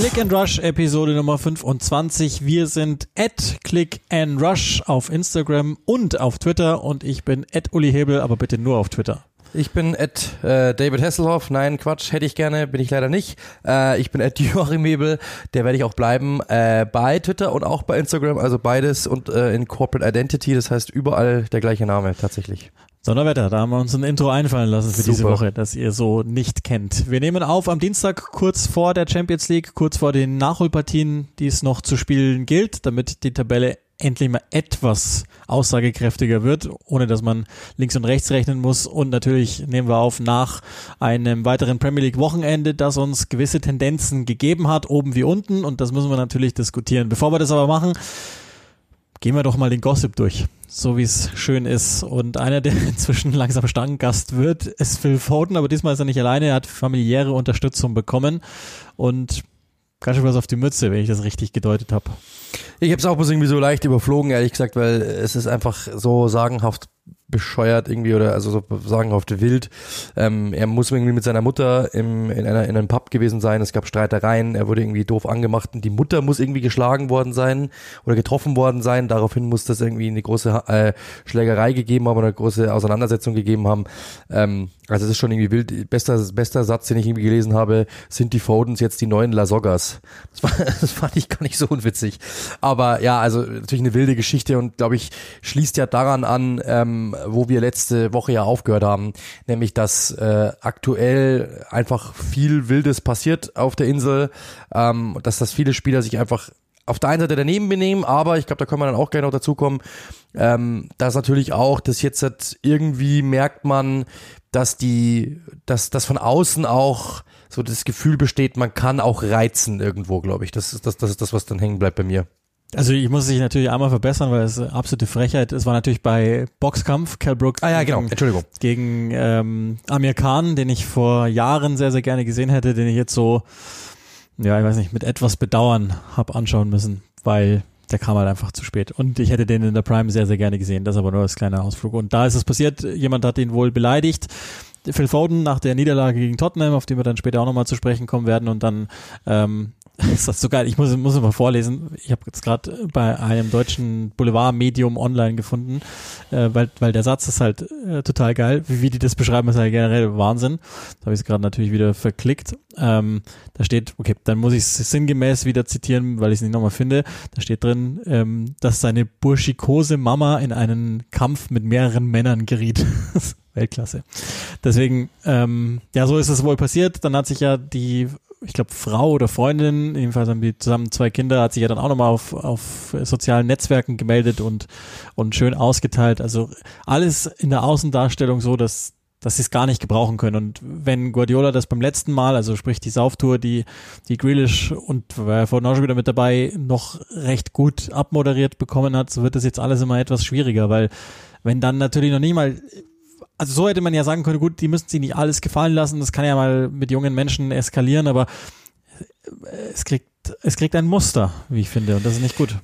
Click and Rush Episode Nummer 25. Wir sind at Click and Rush auf Instagram und auf Twitter und ich bin at Uli Hebel, aber bitte nur auf Twitter. Ich bin at äh, David Hasselhoff. Nein, Quatsch, hätte ich gerne, bin ich leider nicht. Äh, ich bin at Joachim Hebel, der werde ich auch bleiben äh, bei Twitter und auch bei Instagram, also beides und äh, in Corporate Identity, das heißt überall der gleiche Name tatsächlich. Sonderwetter, da haben wir uns ein Intro einfallen lassen für Super. diese Woche, das ihr so nicht kennt. Wir nehmen auf am Dienstag kurz vor der Champions League, kurz vor den Nachholpartien, die es noch zu spielen gilt, damit die Tabelle endlich mal etwas aussagekräftiger wird, ohne dass man links und rechts rechnen muss. Und natürlich nehmen wir auf nach einem weiteren Premier League Wochenende, das uns gewisse Tendenzen gegeben hat, oben wie unten. Und das müssen wir natürlich diskutieren. Bevor wir das aber machen, gehen wir doch mal den Gossip durch, so wie es schön ist. Und einer, der inzwischen langsam Stammgast wird, ist Phil Foden, aber diesmal ist er nicht alleine, er hat familiäre Unterstützung bekommen und ganz schön was auf die Mütze, wenn ich das richtig gedeutet habe. Ich habe es auch bloß irgendwie so leicht überflogen, ehrlich gesagt, weil es ist einfach so sagenhaft bescheuert irgendwie oder also so sagenhaft wild. Ähm, er muss irgendwie mit seiner Mutter im, in, einer, in einem Pub gewesen sein. Es gab Streitereien. Er wurde irgendwie doof angemacht und die Mutter muss irgendwie geschlagen worden sein oder getroffen worden sein. Daraufhin muss das irgendwie eine große äh, Schlägerei gegeben haben oder eine große Auseinandersetzung gegeben haben. Ähm, also es ist schon irgendwie wild. Bester, bester Satz, den ich irgendwie gelesen habe, sind die Fodens jetzt die neuen Lasogas. Das, war, das fand ich gar nicht so unwitzig. Aber ja, also natürlich eine wilde Geschichte und glaube ich, schließt ja daran an, ähm, wo wir letzte Woche ja aufgehört haben, nämlich dass äh, aktuell einfach viel Wildes passiert auf der Insel, ähm, dass das viele Spieler sich einfach auf der einen Seite daneben benehmen, aber ich glaube, da können wir dann auch gleich noch dazu kommen, ähm, dass natürlich auch, dass jetzt halt irgendwie merkt man, dass die, dass das von außen auch so das Gefühl besteht, man kann auch reizen irgendwo, glaube ich. Das ist das, das ist das, was dann hängen bleibt bei mir. Also ich muss sich natürlich einmal verbessern, weil es absolute Frechheit. Es war natürlich bei Boxkampf, Cal Brooks ah, ja, genau. Entschuldigung. gegen ähm, Amir Khan, den ich vor Jahren sehr, sehr gerne gesehen hätte, den ich jetzt so, ja, ich weiß nicht, mit etwas Bedauern hab anschauen müssen, weil der kam halt einfach zu spät. Und ich hätte den in der Prime sehr, sehr gerne gesehen. Das aber nur als kleiner Ausflug. Und da ist es passiert, jemand hat ihn wohl beleidigt. Phil Foden nach der Niederlage gegen Tottenham, auf die wir dann später auch nochmal zu sprechen kommen werden. Und dann ähm, ist das so geil. Ich muss, muss mal vorlesen. Ich habe jetzt gerade bei einem deutschen Boulevard-Medium online gefunden, äh, weil, weil der Satz ist halt äh, total geil. Wie, wie die das beschreiben, ist halt generell Wahnsinn. Da habe ich es gerade natürlich wieder verklickt. Ähm, da steht, okay, dann muss ich es sinngemäß wieder zitieren, weil ich es nicht nochmal finde. Da steht drin, ähm, dass seine burschikose Mama in einen Kampf mit mehreren Männern geriet. Weltklasse. Deswegen, ähm, ja, so ist es wohl passiert. Dann hat sich ja die ich glaube, Frau oder Freundin, jedenfalls haben die zusammen zwei Kinder, hat sich ja dann auch nochmal auf, auf sozialen Netzwerken gemeldet und, und schön ausgeteilt. Also alles in der Außendarstellung so, dass, dass sie es gar nicht gebrauchen können. Und wenn Guardiola das beim letzten Mal, also sprich die Sauftour, die, die Grealish und war vorhin auch schon wieder mit dabei, noch recht gut abmoderiert bekommen hat, so wird das jetzt alles immer etwas schwieriger, weil wenn dann natürlich noch nie mal also so hätte man ja sagen können, gut, die müssen sich nicht alles gefallen lassen, das kann ja mal mit jungen Menschen eskalieren, aber es kriegt, es kriegt ein Muster, wie ich finde, und das ist nicht gut.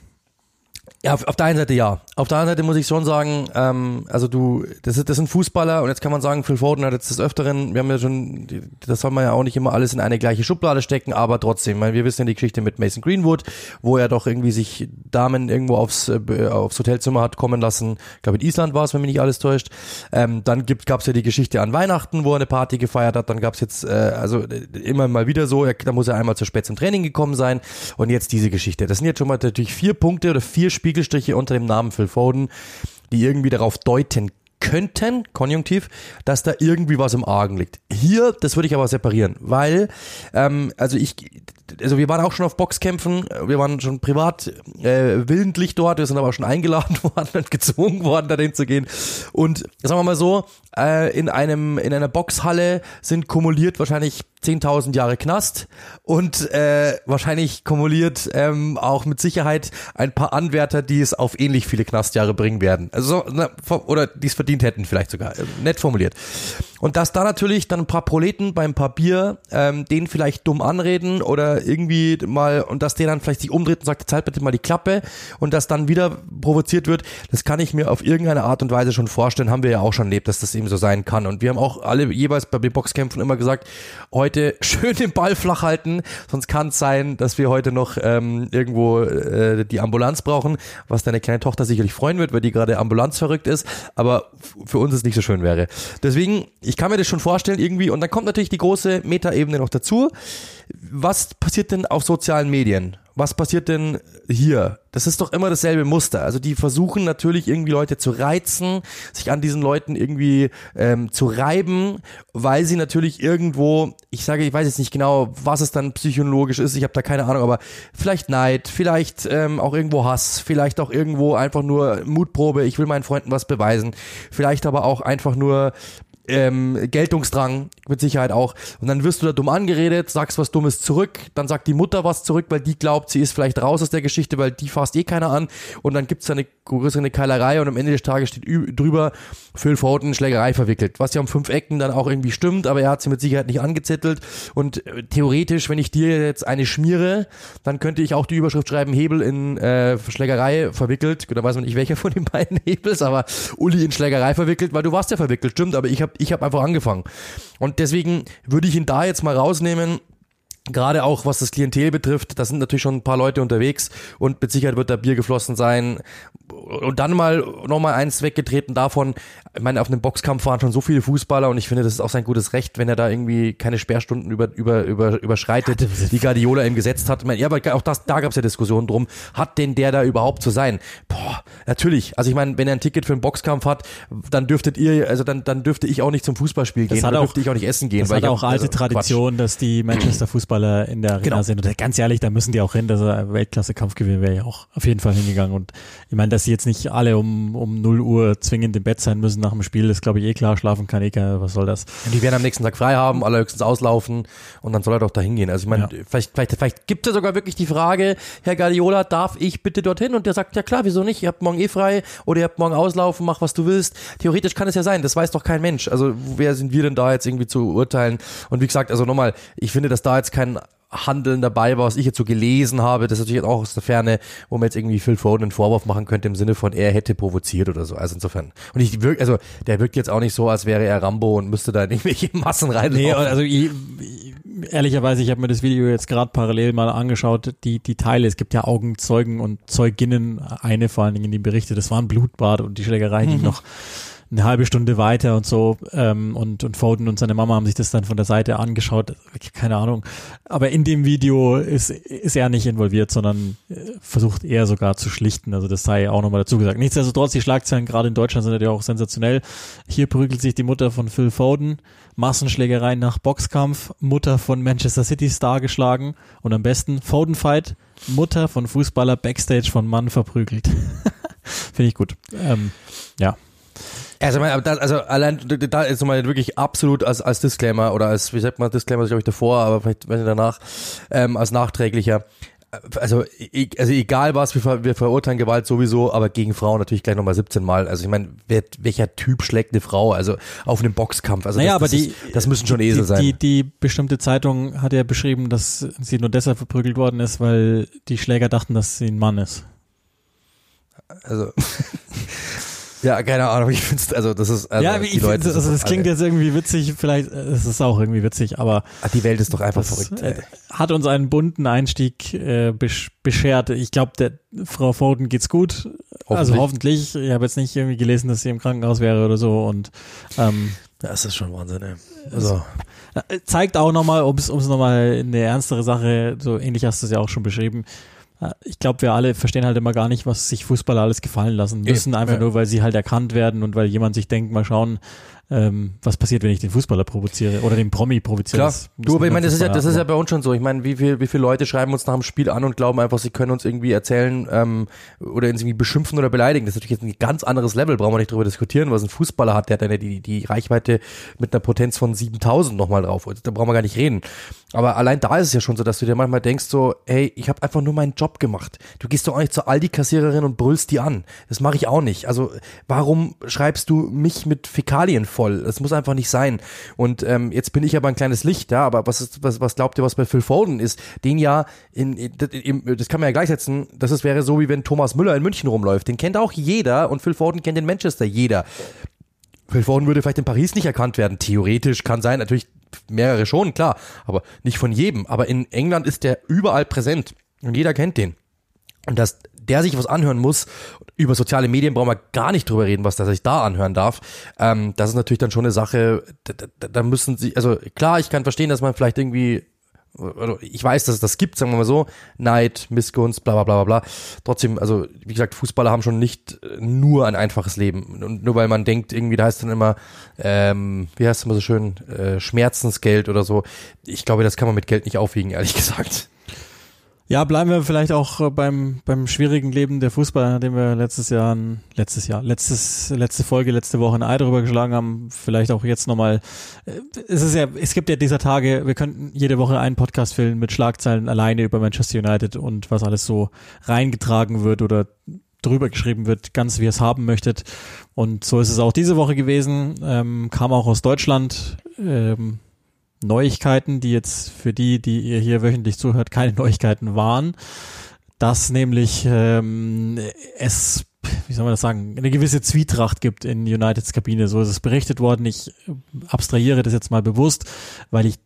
Ja, auf, auf der einen Seite ja. Auf der anderen Seite muss ich schon sagen, ähm, also du, das, ist, das sind Fußballer und jetzt kann man sagen, Phil Foden hat jetzt des Öfteren, wir haben ja schon, das soll man ja auch nicht immer alles in eine gleiche Schublade stecken, aber trotzdem, weil wir wissen ja die Geschichte mit Mason Greenwood, wo er doch irgendwie sich Damen irgendwo aufs, äh, aufs Hotelzimmer hat kommen lassen, ich glaube in Island war es, wenn mich nicht alles täuscht. Ähm, dann gab es ja die Geschichte an Weihnachten, wo er eine Party gefeiert hat, dann gab es jetzt, äh, also äh, immer mal wieder so, er, da muss er einmal zu spät zum Training gekommen sein und jetzt diese Geschichte. Das sind jetzt schon mal natürlich vier Punkte oder vier Spiele Spiegelstriche unter dem Namen Phil Foden, die irgendwie darauf deuten könnten, Konjunktiv, dass da irgendwie was im Argen liegt. Hier, das würde ich aber separieren, weil, ähm, also ich, also wir waren auch schon auf Boxkämpfen, wir waren schon privat äh, willentlich dort, wir sind aber auch schon eingeladen worden und gezwungen worden, dahin zu gehen. Und sagen wir mal so, äh, in einem in einer Boxhalle sind kumuliert wahrscheinlich 10.000 Jahre Knast und äh, wahrscheinlich kumuliert ähm, auch mit Sicherheit ein paar Anwärter, die es auf ähnlich viele Knastjahre bringen werden. Also na, oder die es verdient hätten vielleicht sogar. Äh, nett formuliert. Und dass da natürlich dann ein paar Proleten beim paar Bier ähm, den vielleicht dumm anreden oder irgendwie mal und dass der dann vielleicht sich umdreht und sagt, zahlt bitte mal die Klappe und das dann wieder provoziert wird, das kann ich mir auf irgendeine Art und Weise schon vorstellen, haben wir ja auch schon erlebt, dass das eben so sein kann. Und wir haben auch alle jeweils bei den Boxkämpfen immer gesagt, heute Leute schön den Ball flach halten, sonst kann es sein, dass wir heute noch ähm, irgendwo äh, die Ambulanz brauchen, was deine kleine Tochter sicherlich freuen wird, weil die gerade ambulanzverrückt ist, aber für uns es nicht so schön wäre. Deswegen, ich kann mir das schon vorstellen irgendwie und dann kommt natürlich die große Metaebene noch dazu. Was passiert denn auf sozialen Medien? Was passiert denn hier? Das ist doch immer dasselbe Muster. Also die versuchen natürlich irgendwie Leute zu reizen, sich an diesen Leuten irgendwie ähm, zu reiben, weil sie natürlich irgendwo, ich sage, ich weiß jetzt nicht genau, was es dann psychologisch ist, ich habe da keine Ahnung, aber vielleicht Neid, vielleicht ähm, auch irgendwo Hass, vielleicht auch irgendwo einfach nur Mutprobe, ich will meinen Freunden was beweisen, vielleicht aber auch einfach nur ähm, Geltungsdrang mit Sicherheit auch. Und dann wirst du da dumm angeredet, sagst was Dummes zurück, dann sagt die Mutter was zurück, weil die glaubt, sie ist vielleicht raus aus der Geschichte, weil die fasst eh keiner an. Und dann gibt's da eine größere Keilerei und am Ende des Tages steht drüber, Phil Foden Schlägerei verwickelt. Was ja um fünf Ecken dann auch irgendwie stimmt, aber er hat sie mit Sicherheit nicht angezettelt. Und äh, theoretisch, wenn ich dir jetzt eine schmiere, dann könnte ich auch die Überschrift schreiben, Hebel in äh, Schlägerei verwickelt. Da weiß man nicht, welcher von den beiden Hebels, aber Uli in Schlägerei verwickelt, weil du warst ja verwickelt, stimmt, aber ich habe ich hab einfach angefangen. Und deswegen würde ich ihn da jetzt mal rausnehmen gerade auch was das Klientel betrifft, da sind natürlich schon ein paar Leute unterwegs und mit Sicherheit wird da Bier geflossen sein. Und dann mal nochmal eins weggetreten davon, ich meine, auf einem Boxkampf waren schon so viele Fußballer und ich finde, das ist auch sein gutes Recht, wenn er da irgendwie keine Sperrstunden über, über, über, überschreitet, die Guardiola ihm gesetzt hat. Ich meine, ja, aber auch das, da gab es ja Diskussionen drum, hat denn der da überhaupt zu sein? Boah, natürlich. Also ich meine, wenn er ein Ticket für einen Boxkampf hat, dann dürftet ihr, also dann, dann dürfte ich auch nicht zum Fußballspiel das gehen, dann auch, dürfte ich auch nicht essen gehen. Das weil hat auch alte also, Tradition, Quatsch. dass die Manchester Fußballer in der Arena Genau. sind. Und ganz ehrlich, da müssen die auch hin, dass er Weltklasse-Kampf gewinnen wäre ja auch auf jeden Fall hingegangen. Und ich meine, dass sie jetzt nicht alle um, um 0 Uhr zwingend im Bett sein müssen nach dem Spiel, ist glaube ich eh klar. Schlafen kann eh keiner, was soll das? Und die werden am nächsten Tag frei haben, allerhöchstens auslaufen und dann soll er doch da hingehen. Also ich meine, Ja. vielleicht, vielleicht, vielleicht gibt es ja sogar wirklich die Frage, Herr Guardiola, darf ich bitte dorthin? Und der sagt, ja klar, wieso nicht? Ihr habt morgen eh frei oder ihr habt morgen auslaufen, mach was du willst. Theoretisch kann es ja sein, das weiß doch kein Mensch. Also wer sind wir denn da jetzt irgendwie zu urteilen? Und wie gesagt, also nochmal, ich finde, dass da jetzt kein Handeln dabei war, was ich jetzt so gelesen habe, das ist natürlich auch aus der Ferne, wo man jetzt irgendwie Phil Foden einen Vorwurf machen könnte im Sinne von, er hätte provoziert oder so. Also insofern. Und ich wirkt, also der wirkt jetzt auch nicht so, als wäre er Rambo und müsste da in irgendwelche Massen reinlaufen. Nee, also ich, ich, ehrlicherweise, ich habe mir das Video jetzt gerade parallel mal angeschaut, die, die Teile, es gibt ja Augenzeugen und Zeuginnen, eine vor allen Dingen, die berichtet, das war ein Blutbad und die Schlägerei ging noch eine halbe Stunde weiter und so ähm, und, und Foden und seine Mama haben sich das dann von der Seite angeschaut, keine Ahnung. Aber in dem Video ist, ist er nicht involviert, sondern äh, versucht er sogar zu schlichten. Also das sei auch nochmal dazu gesagt. Nichtsdestotrotz, die Schlagzeilen gerade in Deutschland sind ja auch sensationell. Hier prügelt sich die Mutter von Phil Foden, Massenschlägerei nach Boxkampf, Mutter von Manchester City Star geschlagen und am besten Foden-Fight, Mutter von Fußballer Backstage von Mann verprügelt. Finde ich gut. Ähm, ja. Also, also allein da ist mal wirklich absolut als, als Disclaimer oder als, wie sagt man, Disclaimer ist glaube ich davor, aber vielleicht wenn danach, ähm, als nachträglicher. Also, also egal was, wir, ver, wir verurteilen Gewalt sowieso, aber gegen Frauen natürlich gleich nochmal 17 Mal. Also ich meine, welcher Typ schlägt eine Frau? Also auf einem Boxkampf. Also Naja, das, aber das, die, ist, das müssen schon Esel die, sein. Die, die bestimmte Zeitung hat ja beschrieben, dass sie nur deshalb verprügelt worden ist, weil die Schläger dachten, dass sie ein Mann ist. Also ja, keine Ahnung, ich finde also das ist also ja, die ich, Leute das, also das klingt alle- jetzt irgendwie witzig, vielleicht äh, es ist auch irgendwie witzig, aber die Welt ist doch einfach das verrückt. äh, ey. hat uns einen bunten Einstieg äh, besch beschert. Ich glaube, der Frau Foden geht's gut. Also hoffentlich. Ich habe jetzt nicht irgendwie gelesen, dass sie im Krankenhaus wäre oder so und ähm, Das ist schon Wahnsinn, ey. Also, Äh, zeigt auch nochmal, um es nochmal in eine ernstere Sache, so ähnlich hast du es ja auch schon beschrieben. Ich glaube, wir alle verstehen halt immer gar nicht, was sich Fußballer alles gefallen lassen müssen, einfach ja. nur, weil sie halt erkannt werden und weil jemand sich denkt, mal schauen, ähm, was passiert, wenn ich den Fußballer provoziere oder den Promi provoziere. Klar, Das du, aber ich meine, das ist ja, das ist ja bei uns schon so. Ich meine, wie viel, wie viele Leute schreiben uns nach dem Spiel an und glauben einfach, sie können uns irgendwie erzählen ähm, oder uns irgendwie beschimpfen oder beleidigen. Das ist natürlich jetzt ein ganz anderes Level, brauchen wir nicht drüber diskutieren, was ein Fußballer hat, der hat eine, die, die Reichweite mit einer Potenz von 7000 nochmal drauf. Da brauchen wir gar nicht reden. Aber allein da ist es ja schon so, dass du dir manchmal denkst so, hey, ich habe einfach nur meinen Job gemacht. Du gehst doch auch nicht zur Aldi-Kassiererin und brüllst die an. Das mache ich auch nicht. Also warum schreibst du mich mit Fäkalien voll? Das muss einfach nicht sein. Und ähm, jetzt bin ich aber ein kleines Licht, ja, aber was ist, was, was glaubt ihr, was bei Phil Foden ist? Den ja, in, in, das kann man ja gleichsetzen, das ist, wäre so, wie wenn Thomas Müller in München rumläuft. Den kennt auch jeder und Phil Foden kennt in Manchester jeder. Phil Foden würde vielleicht in Paris nicht erkannt werden. Theoretisch kann sein, natürlich mehrere schon, klar, aber nicht von jedem. Aber in England ist der überall präsent und jeder kennt den. Und dass der sich was anhören muss, über soziale Medien brauchen wir gar nicht drüber reden, was der sich da anhören darf. Ähm, das ist natürlich dann schon eine Sache, da, da, da müssen sie, also klar, ich kann verstehen, dass man vielleicht irgendwie also ich weiß, dass es das gibt, sagen wir mal so, Neid, Missgunst, bla bla bla bla. Trotzdem, also wie gesagt, Fußballer haben schon nicht nur ein einfaches Leben. Und nur weil man denkt, irgendwie, da heißt dann immer, ähm, wie heißt es immer so schön, äh, Schmerzensgeld oder so. Ich glaube, das kann man mit Geld nicht aufwiegen, ehrlich gesagt. Ja, bleiben wir vielleicht auch äh, beim, beim schwierigen Leben der Fußballer, nachdem wir letztes Jahr, letztes Jahr, letztes, letzte Folge, letzte Woche ein Ei darüber geschlagen haben. Vielleicht auch jetzt nochmal. Äh, es ist ja, es gibt ja dieser Tage, wir könnten jede Woche einen Podcast filmen mit Schlagzeilen alleine über Manchester United und was alles so reingetragen wird oder drüber geschrieben wird, ganz wie ihr es haben möchtet. Und so ist es auch diese Woche gewesen. Ähm, kam auch aus Deutschland. Ähm, Neuigkeiten, die jetzt für die, die ihr hier wöchentlich zuhört, keine Neuigkeiten waren. Dass nämlich ähm, es, wie soll man das sagen, eine gewisse Zwietracht gibt in Uniteds Kabine. So ist es berichtet worden. Ich abstrahiere das jetzt mal bewusst, weil ich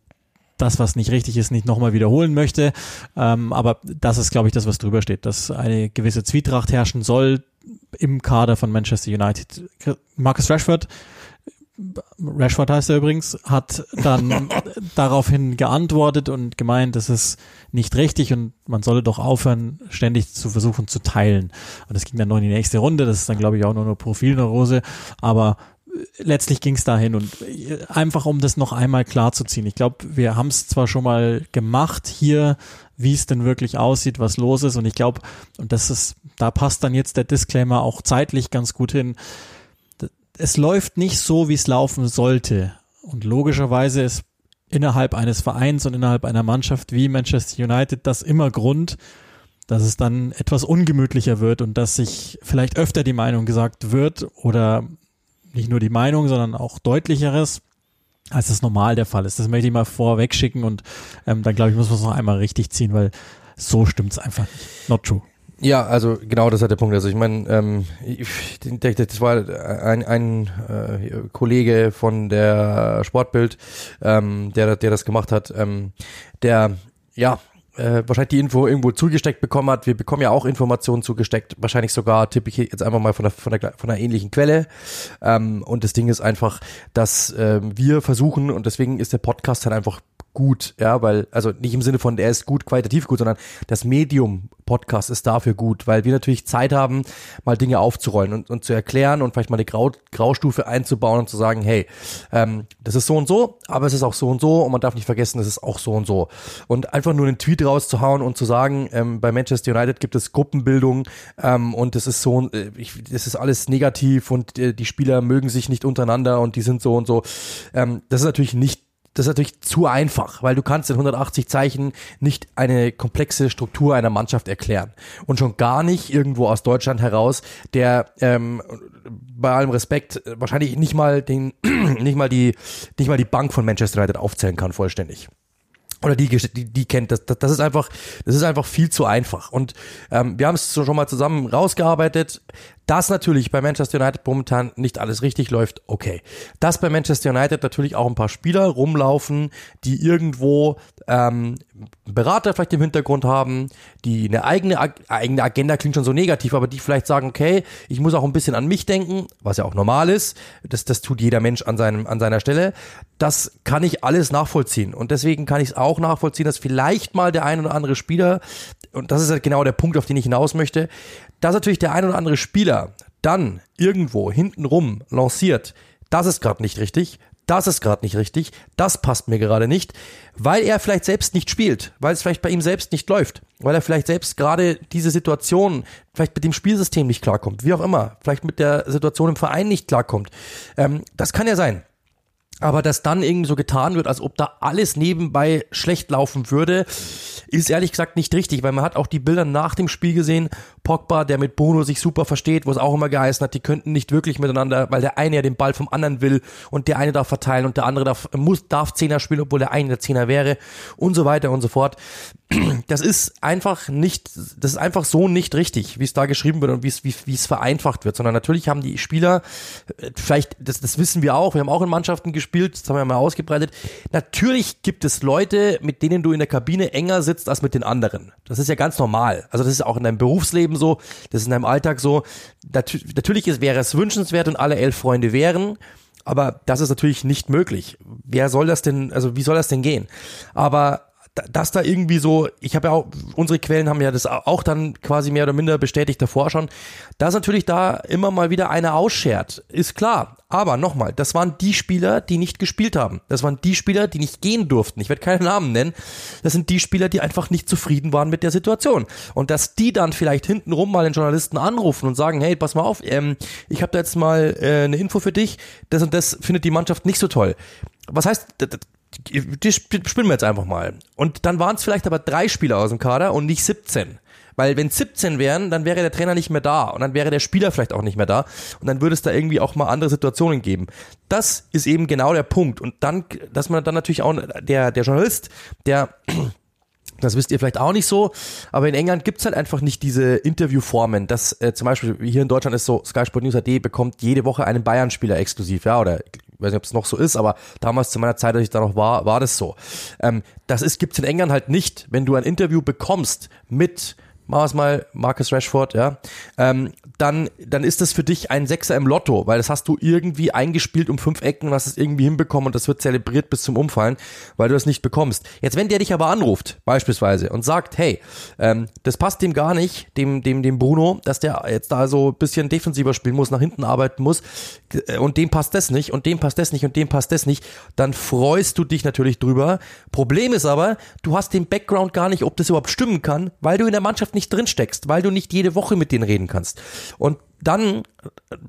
das, was nicht richtig ist, nicht nochmal wiederholen möchte. Ähm, aber das ist, glaube ich, das, was drüber steht, dass eine gewisse Zwietracht herrschen soll im Kader von Manchester United. Marcus Rashford Rashford heißt er übrigens, hat dann daraufhin geantwortet und gemeint, das ist nicht richtig und man solle doch aufhören, ständig zu versuchen zu teilen. Und das ging dann noch in die nächste Runde, das ist dann glaube ich auch nur eine Profilneurose, aber letztlich ging es dahin und einfach um das noch einmal klar zu ziehen. Ich glaube, wir haben es zwar schon mal gemacht hier, wie es denn wirklich aussieht, was los ist und ich glaube, und das ist, da passt dann jetzt der Disclaimer auch zeitlich ganz gut hin es läuft nicht so, wie es laufen sollte. Und logischerweise ist innerhalb eines Vereins und innerhalb einer Mannschaft wie Manchester United das immer Grund, dass es dann etwas ungemütlicher wird und dass sich vielleicht öfter die Meinung gesagt wird oder nicht nur die Meinung, sondern auch deutlicheres, als das normal der Fall ist. Das möchte ich mal vorweg schicken und ähm, dann glaube ich, muss man es noch einmal richtig ziehen, weil so stimmt es einfach nicht. Not true. Ja, also genau das ist der Punkt. Also ich meine, ähm, das war ein, ein äh, Kollege von der Sportbild, ähm, der, der das gemacht hat, ähm, der ja äh, wahrscheinlich die Info irgendwo zugesteckt bekommen hat. Wir bekommen ja auch Informationen zugesteckt, wahrscheinlich sogar tippe ich jetzt einfach mal von der von der von einer ähnlichen Quelle. Ähm, und das Ding ist einfach, dass ähm, wir versuchen und deswegen ist der Podcast halt einfach gut, ja, weil, also nicht im Sinne von, der ist gut, qualitativ gut, sondern das Medium Podcast ist dafür gut, weil wir natürlich Zeit haben, mal Dinge aufzurollen und, und zu erklären und vielleicht mal eine Grau, Graustufe einzubauen und zu sagen, hey, ähm, das ist so und so, aber es ist auch so und so und man darf nicht vergessen, es ist auch so und so. Und einfach nur einen Tweet rauszuhauen und zu sagen, ähm, bei Manchester United gibt es Gruppenbildung ähm, und das ist so, äh, ich, das ist alles negativ und äh, die Spieler mögen sich nicht untereinander und die sind so und so. Ähm, das ist natürlich nicht das ist natürlich zu einfach, weil du kannst in 180 Zeichen nicht eine komplexe Struktur einer Mannschaft erklären. Und schon gar nicht irgendwo aus Deutschland heraus, der ähm, bei allem Respekt wahrscheinlich nicht mal den, nicht mal die, nicht mal die Bank von Manchester United aufzählen kann vollständig oder die, die, die kennt, das, das, das ist einfach, das ist einfach viel zu einfach. Und ähm, wir haben es schon mal zusammen rausgearbeitet. Dass natürlich bei Manchester United momentan nicht alles richtig läuft, okay. Dass bei Manchester United natürlich auch ein paar Spieler rumlaufen, die irgendwo ähm, Berater vielleicht im Hintergrund haben, die eine eigene, eigene Agenda klingt schon so negativ, aber die vielleicht sagen, okay, ich muss auch ein bisschen an mich denken, was ja auch normal ist. Das, das tut jeder Mensch an, seinem, an seiner Stelle. Das kann ich alles nachvollziehen. Und deswegen kann ich es auch nachvollziehen, dass vielleicht mal der ein oder andere Spieler, und das ist halt genau der Punkt, auf den ich hinaus möchte, dass natürlich der ein oder andere Spieler dann irgendwo hintenrum lanciert, das ist gerade nicht richtig, das ist gerade nicht richtig, das passt mir gerade nicht, weil er vielleicht selbst nicht spielt, weil es vielleicht bei ihm selbst nicht läuft, weil er vielleicht selbst gerade diese Situation, vielleicht mit dem Spielsystem nicht klarkommt, wie auch immer, vielleicht mit der Situation im Verein nicht klarkommt. Ähm, das kann ja sein. Aber dass dann irgendwie so getan wird, als ob da alles nebenbei schlecht laufen würde, ist ehrlich gesagt nicht richtig, weil man hat auch die Bilder nach dem Spiel gesehen. Pogba, der mit Bruno sich super versteht, wo es auch immer geheißen hat, die könnten nicht wirklich miteinander, weil der eine ja den Ball vom anderen will und der eine darf verteilen und der andere darf, muss, darf Zehner spielen, obwohl der eine der Zehner wäre und so weiter und so fort. Das ist einfach nicht, das ist einfach so nicht richtig, wie es da geschrieben wird und wie es, wie, wie es vereinfacht wird, sondern natürlich haben die Spieler, äh, vielleicht, das, das wissen wir auch, wir haben auch in Mannschaften gespielt, das haben wir mal ausgebreitet, natürlich gibt es Leute, mit denen du in der Kabine enger sitzt als mit den anderen. Das ist ja ganz normal. Also das ist auch in deinem Berufsleben so, das ist in deinem Alltag so. Natürlich ist, wäre es wünschenswert und alle elf Freunde wären, aber das ist natürlich nicht möglich. Wer soll das denn, also wie soll das denn gehen? Aber dass da irgendwie so, ich habe ja auch, unsere Quellen haben ja das auch dann quasi mehr oder minder bestätigt davor schon, dass natürlich da immer mal wieder einer ausschert, ist klar. Aber nochmal, das waren die Spieler, die nicht gespielt haben. Das waren die Spieler, die nicht gehen durften. Ich werde keinen Namen nennen. Das sind die Spieler, die einfach nicht zufrieden waren mit der Situation. Und dass die dann vielleicht hintenrum mal den Journalisten anrufen und sagen, hey, pass mal auf, ähm, ich habe da jetzt mal äh, eine Info für dich, das und das findet die Mannschaft nicht so toll. Was heißt, die spielen wir jetzt einfach mal. Und dann waren es vielleicht aber drei Spieler aus dem Kader und nicht 17. Weil wenn 17 wären, dann wäre der Trainer nicht mehr da und dann wäre der Spieler vielleicht auch nicht mehr da und dann würde es da irgendwie auch mal andere Situationen geben. Das ist eben genau der Punkt. Und dann, dass man dann natürlich auch, der, der Journalist, der das wisst ihr vielleicht auch nicht so, aber in England gibt's halt einfach nicht diese Interviewformen. Das äh, zum Beispiel hier in Deutschland ist so, Sky Sport News AD bekommt jede Woche einen Bayern-Spieler exklusiv, ja, oder weiß nicht, ob es noch so ist, aber damals zu meiner Zeit, als ich da noch war, war das so. Ähm, das ist, gibt's in England halt nicht. Wenn du ein Interview bekommst mit machen wir es mal, Marcus Rashford, ja, ähm, dann, dann ist das für dich ein Sechser im Lotto, weil das hast du irgendwie eingespielt um fünf Ecken und hast es irgendwie hinbekommen und das wird zelebriert bis zum Umfallen, weil du das nicht bekommst. Jetzt, wenn der dich aber anruft, beispielsweise, und sagt, hey, ähm, das passt dem gar nicht, dem, dem, dem Bruno, dass der jetzt da so ein bisschen defensiver spielen muss, nach hinten arbeiten muss, äh, und dem passt das nicht, und dem passt das nicht, und dem passt das nicht, dann freust du dich natürlich drüber. Problem ist aber, du hast den Background gar nicht, ob das überhaupt stimmen kann, weil du in der Mannschaft nicht drin steckst, weil du nicht jede Woche mit denen reden kannst. Und dann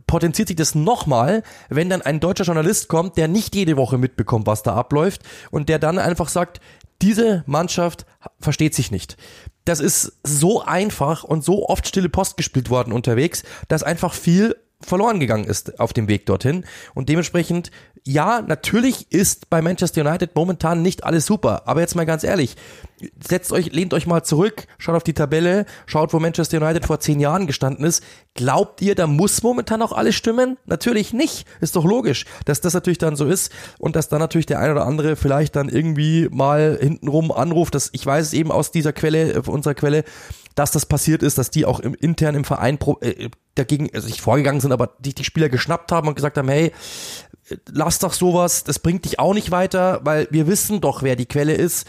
potenziert sich das nochmal, wenn dann ein deutscher Journalist kommt, der nicht jede Woche mitbekommt, was da abläuft und der dann einfach sagt, diese Mannschaft versteht sich nicht. Das ist so einfach und so oft stille Post gespielt worden unterwegs, dass einfach viel verloren gegangen ist auf dem Weg dorthin. Und dementsprechend, ja, natürlich ist bei Manchester United momentan nicht alles super. Aber jetzt mal ganz ehrlich, setzt euch, lehnt euch mal zurück, schaut auf die Tabelle, schaut, wo Manchester United vor zehn Jahren gestanden ist. Glaubt ihr, da muss momentan auch alles stimmen? Natürlich nicht. Ist doch logisch, dass das natürlich dann so ist und dass dann natürlich der ein oder andere vielleicht dann irgendwie mal hintenrum anruft. Das, ich weiß es eben aus dieser Quelle, äh, unserer Quelle, dass das passiert ist, dass die auch im, intern im Verein pro, äh, dagegen, also nicht vorgegangen sind, aber die, die Spieler geschnappt haben und gesagt haben, hey, lass doch sowas, das bringt dich auch nicht weiter, weil wir wissen doch, wer die Quelle ist.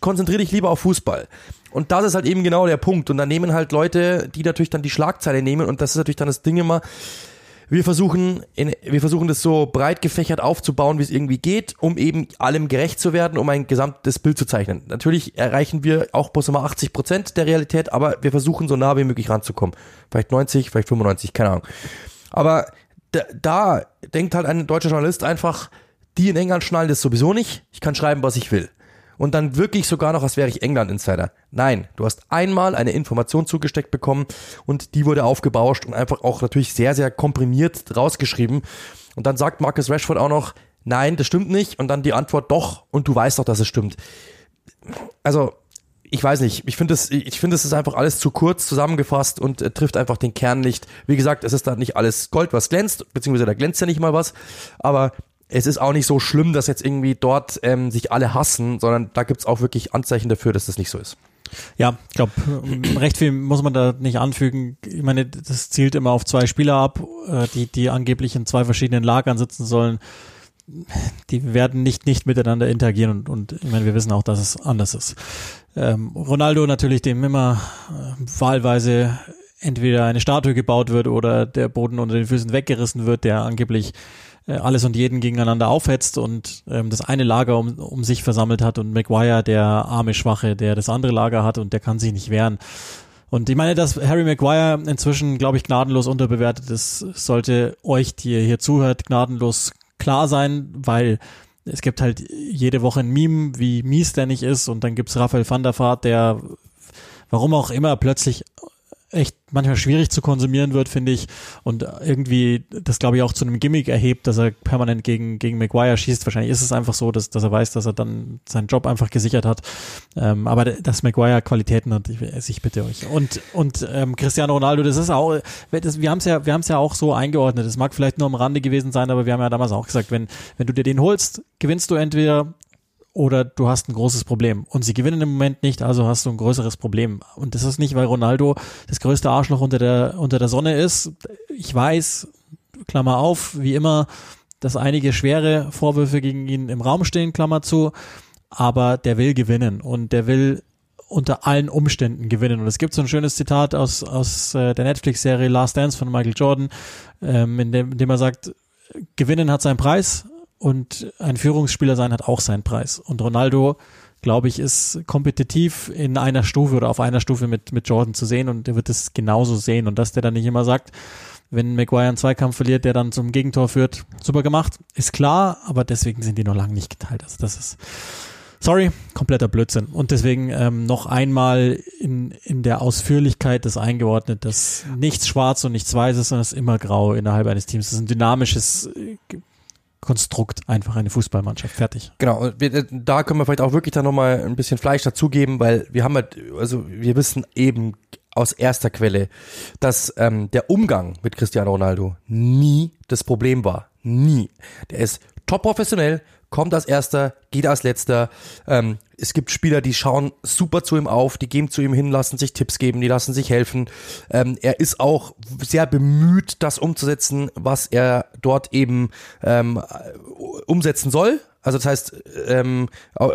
Konzentrier dich lieber auf Fußball. Und das ist halt eben genau der Punkt. Und dann nehmen halt Leute, die natürlich dann die Schlagzeile nehmen, und das ist natürlich dann das Ding immer, wir versuchen, in, wir versuchen das so breit gefächert aufzubauen, wie es irgendwie geht, um eben allem gerecht zu werden, um ein gesamtes Bild zu zeichnen. Natürlich erreichen wir auch bloß immer 80 Prozent der Realität, aber wir versuchen so nah wie möglich ranzukommen. Vielleicht 90, vielleicht 95, keine Ahnung. Aber da, da denkt halt ein deutscher Journalist einfach, die in England schnallen das sowieso nicht. Ich kann schreiben, was ich will und dann wirklich sogar noch, als wäre ich England-Insider. Nein, du hast einmal eine Information zugesteckt bekommen und die wurde aufgebauscht und einfach auch natürlich sehr, sehr komprimiert rausgeschrieben. Und dann sagt Marcus Rashford auch noch, nein, das stimmt nicht. Und dann die Antwort doch und du weißt doch, dass es stimmt. Also, ich weiß nicht, ich finde es, ich finde es ist einfach alles zu kurz zusammengefasst und äh, trifft einfach den Kern nicht. Wie gesagt, es ist da nicht alles Gold, was glänzt, beziehungsweise da glänzt ja nicht mal was, aber es ist auch nicht so schlimm, dass jetzt irgendwie dort ähm, sich alle hassen, sondern da gibt's auch wirklich Anzeichen dafür, dass das nicht so ist. Ja, ich glaube, recht viel muss man da nicht anfügen. Ich meine, das zielt immer auf zwei Spieler ab, äh, die, die angeblich in zwei verschiedenen Lagern sitzen sollen. Die werden nicht, nicht miteinander interagieren und, und ich meine, wir wissen auch, dass es anders ist. Ähm, Ronaldo natürlich, dem immer äh, wahlweise entweder eine Statue gebaut wird oder der Boden unter den Füßen weggerissen wird, der angeblich äh, alles und jeden gegeneinander aufhetzt und ähm, das eine Lager um, um sich versammelt hat und Maguire der arme Schwache, der das andere Lager hat und der kann sich nicht wehren. Und ich meine, dass Harry Maguire inzwischen, glaube ich, gnadenlos unterbewertet ist, sollte euch, die ihr hier zuhört, gnadenlos klar sein, weil es gibt halt jede Woche ein Meme, wie mies der nicht ist und dann gibt's Raphael van der Vaart, der warum auch immer plötzlich echt manchmal schwierig zu konsumieren wird, finde ich. Und irgendwie das, glaube ich, auch zu einem Gimmick erhebt, dass er permanent gegen, gegen Maguire schießt. Wahrscheinlich ist es einfach so, dass, dass er weiß, dass er dann seinen Job einfach gesichert hat. Ähm, aber dass Maguire Qualitäten hat, ich, also ich bitte euch. Und, und ähm, Cristiano Ronaldo, das ist auch, das, wir haben es ja, ja auch so eingeordnet. Es mag vielleicht nur am Rande gewesen sein, aber wir haben ja damals auch gesagt, wenn, wenn du dir den holst, gewinnst du entweder oder du hast ein großes Problem. Und sie gewinnen im Moment nicht, also hast du ein größeres Problem. Und das ist nicht, weil Ronaldo das größte Arschloch unter der, unter der Sonne ist. Ich weiß, Klammer auf, wie immer, dass einige schwere Vorwürfe gegen ihn im Raum stehen, Klammer zu. Aber der will gewinnen und der will unter allen Umständen gewinnen. Und es gibt so ein schönes Zitat aus, aus äh, der Netflix-Serie Last Dance von Michael Jordan, ähm, in, dem, in dem er sagt, gewinnen hat seinen Preis, und ein Führungsspieler sein hat auch seinen Preis. Und Ronaldo, glaube ich, ist kompetitiv in einer Stufe oder auf einer Stufe mit, mit Jordan zu sehen und er wird es genauso sehen. Und dass der dann nicht immer sagt, wenn Maguire einen Zweikampf verliert, der dann zum Gegentor führt, super gemacht, ist klar, aber deswegen sind die noch lange nicht geteilt. Also das ist, sorry, kompletter Blödsinn. Und deswegen ähm, noch einmal in, in der Ausführlichkeit das eingeordnet, dass nichts schwarz und nichts weiß ist, sondern es ist immer grau innerhalb eines Teams. Das ist ein dynamisches Konstrukt einfach eine Fußballmannschaft. Fertig. Genau, wir, da können wir vielleicht auch wirklich dann nochmal ein bisschen Fleisch dazugeben, weil wir haben halt, also wir wissen eben aus erster Quelle, dass ähm, der Umgang mit Cristiano Ronaldo nie das Problem war. Nie. Der ist top professionell, kommt als erster, geht als letzter. Ähm, es gibt Spieler, die schauen super zu ihm auf, die gehen zu ihm hin, lassen sich Tipps geben, die lassen sich helfen. Ähm, er ist auch sehr bemüht, das umzusetzen, was er dort eben ähm, umsetzen soll. Also das heißt, ähm,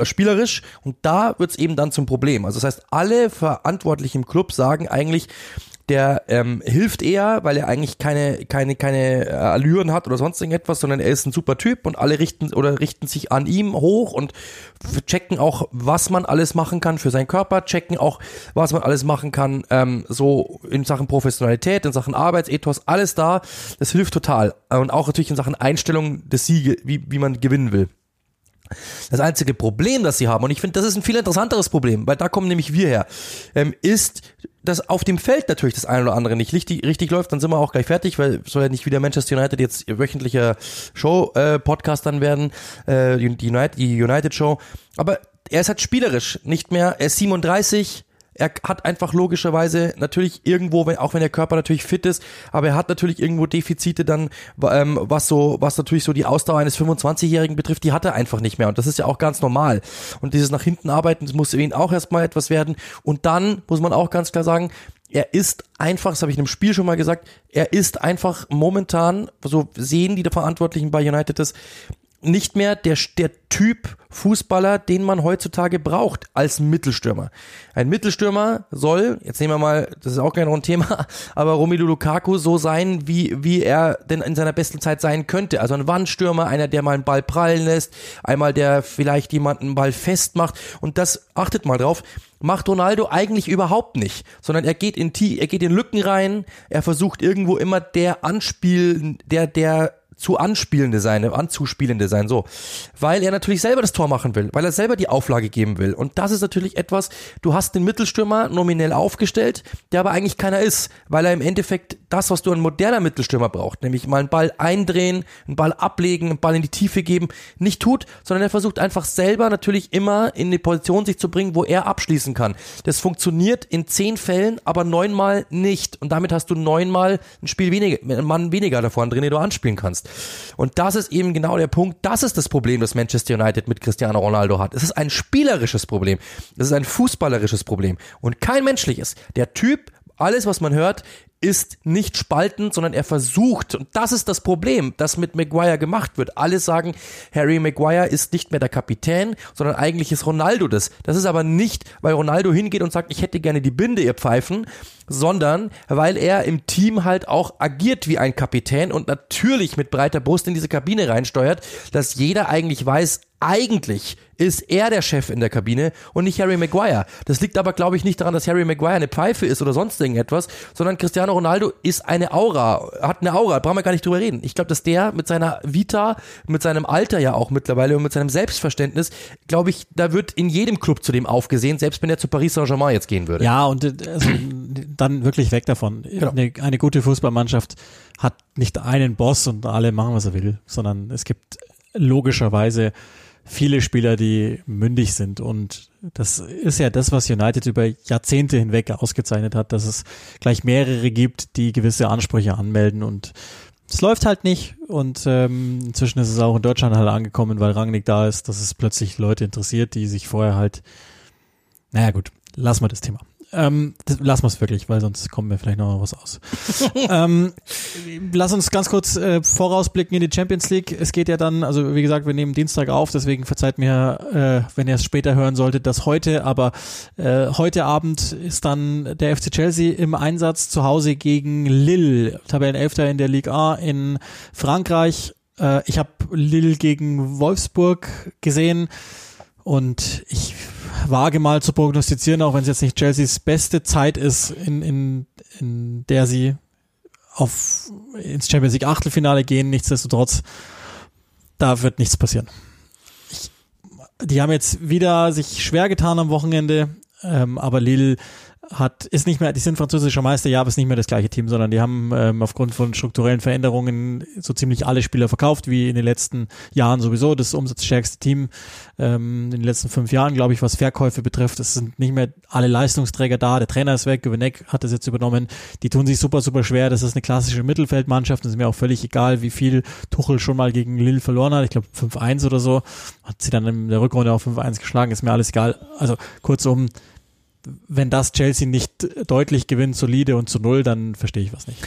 spielerisch. Und da wird es eben dann zum Problem. Also das heißt, alle Verantwortlichen im Club sagen eigentlich, der ähm, hilft eher, weil er eigentlich keine, keine, keine äh, Allüren hat oder sonst irgendetwas, sondern er ist ein super Typ und alle richten oder richten sich an ihm hoch und checken auch, was man alles machen kann für seinen Körper, checken auch, was man alles machen kann, ähm, so in Sachen Professionalität, in Sachen Arbeitsethos, alles da. Das hilft total. Und auch natürlich in Sachen Einstellung des Siege, wie, wie man gewinnen will. Das einzige Problem, das sie haben, und ich finde, das ist ein viel interessanteres Problem, weil da kommen nämlich wir her, ähm, ist, dass auf dem Feld natürlich das eine oder andere nicht richtig, richtig läuft, dann sind wir auch gleich fertig, weil soll ja nicht wieder Manchester United jetzt wöchentlicher Show-Podcast äh, dann werden, äh, die, United, die United Show. Aber er ist halt spielerisch nicht mehr, er ist 37, er hat einfach logischerweise natürlich irgendwo, wenn, auch wenn der Körper natürlich fit ist, aber er hat natürlich irgendwo Defizite dann, ähm, was so, was natürlich so die Ausdauer eines 25-Jährigen betrifft, die hat er einfach nicht mehr. Und das ist ja auch ganz normal. Und dieses nach hinten arbeiten, das muss ihn auch erstmal etwas werden. Und dann muss man auch ganz klar sagen, er ist einfach, das habe ich in einem Spiel schon mal gesagt, er ist einfach momentan, so sehen die Verantwortlichen bei United das, nicht mehr der, der Typ Fußballer, den man heutzutage braucht als Mittelstürmer. Ein Mittelstürmer soll, jetzt nehmen wir mal, das ist auch kein ein Thema, aber Romelu Lukaku so sein, wie, wie er denn in seiner besten Zeit sein könnte. Also ein Wandstürmer, einer, der mal einen Ball prallen lässt, einmal der vielleicht jemanden einen Ball festmacht und das, achtet mal drauf, macht Ronaldo eigentlich überhaupt nicht, sondern er geht in, er geht in Lücken rein, er versucht irgendwo immer der Anspiel, der, der zu anspielende sein, anzuspielende sein, so. Weil er natürlich selber das Tor machen will, weil er selber die Auflage geben will. Und das ist natürlich etwas, du hast den Mittelstürmer nominell aufgestellt, der aber eigentlich keiner ist, weil er im Endeffekt das, was du ein moderner Mittelstürmer braucht, nämlich mal einen Ball eindrehen, einen Ball ablegen, einen Ball in die Tiefe geben, nicht tut, sondern er versucht einfach selber natürlich immer in die Position sich zu bringen, wo er abschließen kann. Das funktioniert in zehn Fällen, aber neunmal nicht. Und damit hast du neunmal ein Spiel weniger, einen Mann weniger davon drin, den du anspielen kannst. Und das ist eben genau der Punkt. Das ist das Problem, das Manchester United mit Cristiano Ronaldo hat. Es ist ein spielerisches Problem. Es ist ein fußballerisches Problem und kein menschliches. Der Typ alles, was man hört, ist nicht spaltend, sondern er versucht, und das ist das Problem, das mit Maguire gemacht wird. Alle sagen, Harry Maguire ist nicht mehr der Kapitän, sondern eigentlich ist Ronaldo das. Das ist aber nicht, weil Ronaldo hingeht und sagt, ich hätte gerne die Binde, ihr Pfeifen, sondern weil er im Team halt auch agiert wie ein Kapitän und natürlich mit breiter Brust in diese Kabine reinsteuert, dass jeder eigentlich weiß, eigentlich ist er der Chef in der Kabine und nicht Harry Maguire. Das liegt aber, glaube ich, nicht daran, dass Harry Maguire eine Pfeife ist oder sonst irgendetwas, sondern Cristiano Ronaldo ist eine Aura, hat eine Aura, brauchen wir gar nicht drüber reden. Ich glaube, dass der mit seiner Vita, mit seinem Alter ja auch mittlerweile und mit seinem Selbstverständnis, glaube ich, da wird in jedem Club zu dem aufgesehen, selbst wenn er zu Paris Saint-Germain jetzt gehen würde. Ja, und also, dann wirklich weg davon. Genau. Eine, eine gute Fußballmannschaft hat nicht einen Boss und alle machen, was er will, sondern es gibt logischerweise viele Spieler, die mündig sind. Und das ist ja das, was United über Jahrzehnte hinweg ausgezeichnet hat, dass es gleich mehrere gibt, die gewisse Ansprüche anmelden. Und es läuft halt nicht. Und ähm, inzwischen ist es auch in Deutschland halt angekommen, weil Rangnick da ist, dass es plötzlich Leute interessiert, die sich vorher halt, naja gut, lassen wir das Thema. Ähm, das, lassen wir es wirklich, weil sonst kommen wir vielleicht noch was aus. ähm, lass uns ganz kurz äh, vorausblicken in die Champions League. Es geht ja dann, also wie gesagt, wir nehmen Dienstag auf, deswegen verzeiht mir, äh, wenn ihr es später hören solltet, das heute, aber äh, heute Abend ist dann der FC Chelsea im Einsatz zu Hause gegen Lille, Tabellenelfter in der Ligue A in Frankreich. Äh, ich habe Lille gegen Wolfsburg gesehen und ich wage mal zu prognostizieren, auch wenn es jetzt nicht Chelseas beste Zeit ist, in, in, in der sie auf ins Champions League Achtelfinale gehen, nichtsdestotrotz, da wird nichts passieren. Ich, die haben jetzt wieder sich schwer getan am Wochenende, ähm, aber Lille hat, ist nicht mehr, die sind französischer Meister, ja, aber ist nicht mehr das gleiche Team, sondern die haben ähm, aufgrund von strukturellen Veränderungen so ziemlich alle Spieler verkauft, wie in den letzten Jahren sowieso. Das umsatzstärkste Team ähm, in den letzten fünf Jahren, glaube ich, was Verkäufe betrifft. Es sind nicht mehr alle Leistungsträger da. Der Trainer ist weg, Govenek hat das jetzt übernommen. Die tun sich super, super schwer. Das ist eine klassische Mittelfeldmannschaft. Es ist mir auch völlig egal, wie viel Tuchel schon mal gegen Lille verloren hat. Ich glaube 5-1 oder so. Hat sie dann in der Rückrunde auch 5-1 geschlagen. Ist mir alles egal. Also kurzum, wenn das Chelsea nicht deutlich gewinnt, solide und zu null, dann verstehe ich was nicht.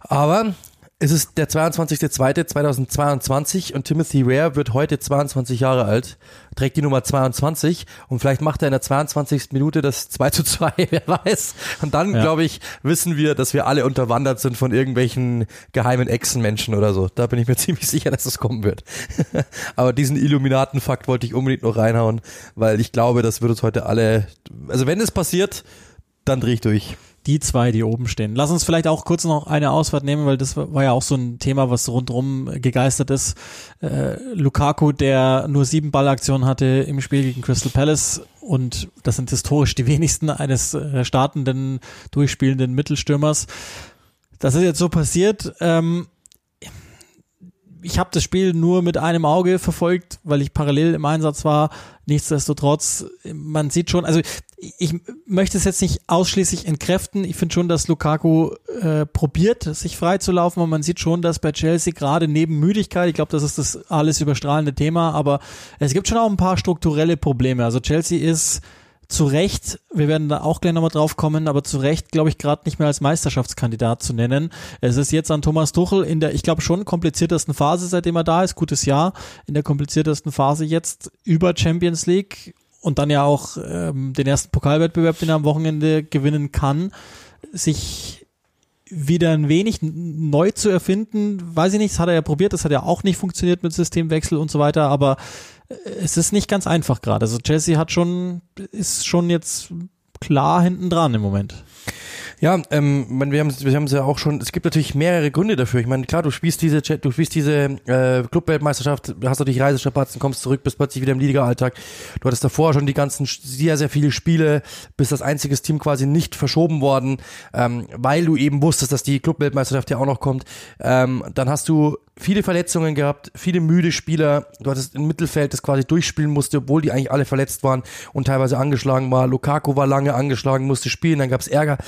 Aber es ist der 22.02.2022 und Timothy Ware wird heute 22 Jahre alt, trägt die Nummer 22 und vielleicht macht er in der 22. Minute das 2 zu 2, wer weiß. Und dann, ja. glaube ich, wissen wir, dass wir alle unterwandert sind von irgendwelchen geheimen Echsenmenschen oder so. Da bin ich mir ziemlich sicher, dass es kommen wird. Aber diesen Illuminaten-Fakt wollte ich unbedingt noch reinhauen, weil ich glaube, das wird uns heute alle, also wenn es passiert, dann drehe ich durch die zwei, die oben stehen. Lass uns vielleicht auch kurz noch eine Ausfahrt nehmen, weil das war ja auch so ein Thema, was rundherum gegeistert ist. Äh, Lukaku, der nur sieben Ballaktionen hatte im Spiel gegen Crystal Palace und das sind historisch die wenigsten eines äh, startenden, durchspielenden Mittelstürmers. Das ist jetzt so passiert. Ähm, ich habe das Spiel nur mit einem Auge verfolgt, weil ich parallel im Einsatz war. Nichtsdestotrotz, man sieht schon, also ich möchte es jetzt nicht ausschließlich entkräften. Ich finde schon, dass Lukaku äh, probiert, sich frei zu laufen, und man sieht schon, dass bei Chelsea gerade neben Müdigkeit, ich glaube, das ist das alles überstrahlende Thema, aber es gibt schon auch ein paar strukturelle Probleme. Also Chelsea ist zu Recht, wir werden da auch gleich nochmal drauf kommen, aber zu Recht, glaube ich, gerade nicht mehr als Meisterschaftskandidat zu nennen. Es ist jetzt an Thomas Tuchel in der, ich glaube, schon kompliziertesten Phase, seitdem er da ist, gutes Jahr, in der kompliziertesten Phase jetzt über Champions League und dann ja auch ähm, den ersten Pokalwettbewerb, den er am Wochenende gewinnen kann, sich wieder ein wenig neu zu erfinden, weiß ich nicht, das hat er ja probiert, das hat ja auch nicht funktioniert mit Systemwechsel und so weiter, aber äh, es ist nicht ganz einfach gerade. Also Chelsea hat schon, ist schon jetzt klar hinten dran im Moment. Ja, ähm, wir haben wir haben es ja auch schon. Es gibt natürlich mehrere Gründe dafür. Ich meine, klar, du spielst diese du spielst diese äh, Clubweltmeisterschaft, hast natürlich Reisestrapazen, kommst zurück, bist plötzlich wieder im Liga-Alltag. Du hattest davor schon die ganzen sehr sehr viele Spiele, bist das einziges Team quasi nicht verschoben worden, ähm, weil du eben wusstest, dass die Clubweltmeisterschaft ja auch noch kommt. Ähm, dann hast du viele Verletzungen gehabt, viele müde Spieler. Du hattest ein Mittelfeld, das quasi durchspielen musste, obwohl die eigentlich alle verletzt waren und teilweise angeschlagen war. Lukaku war lange angeschlagen, musste spielen, dann gab es Ärger.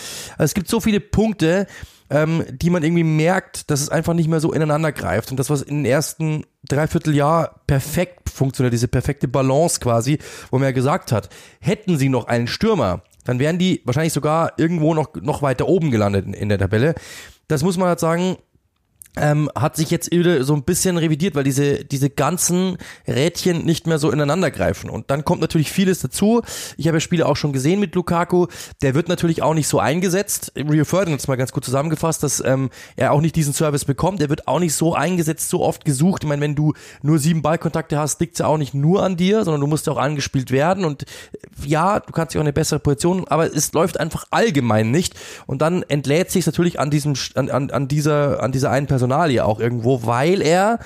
Also es gibt so viele Punkte, ähm, die man irgendwie merkt, dass es einfach nicht mehr so ineinander greift. Und das, was in den ersten Dreivierteljahr perfekt funktioniert, diese perfekte Balance quasi, wo man ja gesagt hat, hätten sie noch einen Stürmer, dann wären die wahrscheinlich sogar irgendwo noch, noch weiter oben gelandet in, in der Tabelle. Das muss man halt sagen, ähm, hat sich jetzt wieder so ein bisschen revidiert, weil diese, diese ganzen Rädchen nicht mehr so ineinander greifen. Und dann kommt natürlich vieles dazu. Ich habe ja Spiele auch schon gesehen mit Lukaku. Der wird natürlich auch nicht so eingesetzt. Rio Ferdinand es mal ganz gut zusammengefasst, dass ähm, er auch nicht diesen Service bekommt. Er wird auch nicht so eingesetzt, so oft gesucht. Ich meine, wenn du nur sieben Ballkontakte hast, liegt es ja auch nicht nur an dir, sondern du musst ja auch angespielt werden. Und ja, du kannst ja auch eine bessere Position, aber es läuft einfach allgemein nicht. Und dann entlädt sich natürlich an diesem, an, an, an dieser, an dieser einen Person Personalie auch irgendwo, weil er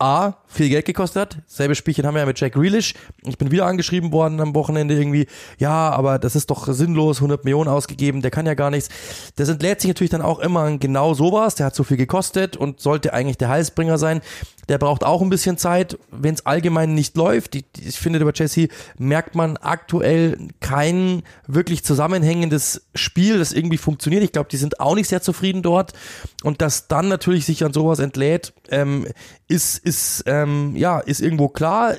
A, viel Geld gekostet hat. Selbe Spielchen haben wir ja mit Jack Grealish. Ich bin wieder angeschrieben worden am Wochenende irgendwie, ja, aber das ist doch sinnlos, 100 Millionen ausgegeben, der kann ja gar nichts. Das entlädt sich natürlich dann auch immer an genau sowas, der hat so viel gekostet und sollte eigentlich der Heilsbringer sein. Der braucht auch ein bisschen Zeit, wenn es allgemein nicht läuft. Ich, ich finde, über Jesse merkt man aktuell kein wirklich zusammenhängendes Spiel, das irgendwie funktioniert. Ich glaube, die sind auch nicht sehr zufrieden dort. Und dass dann natürlich sich an sowas entlädt, ähm, ist, ist, ähm, ja, ist irgendwo klar.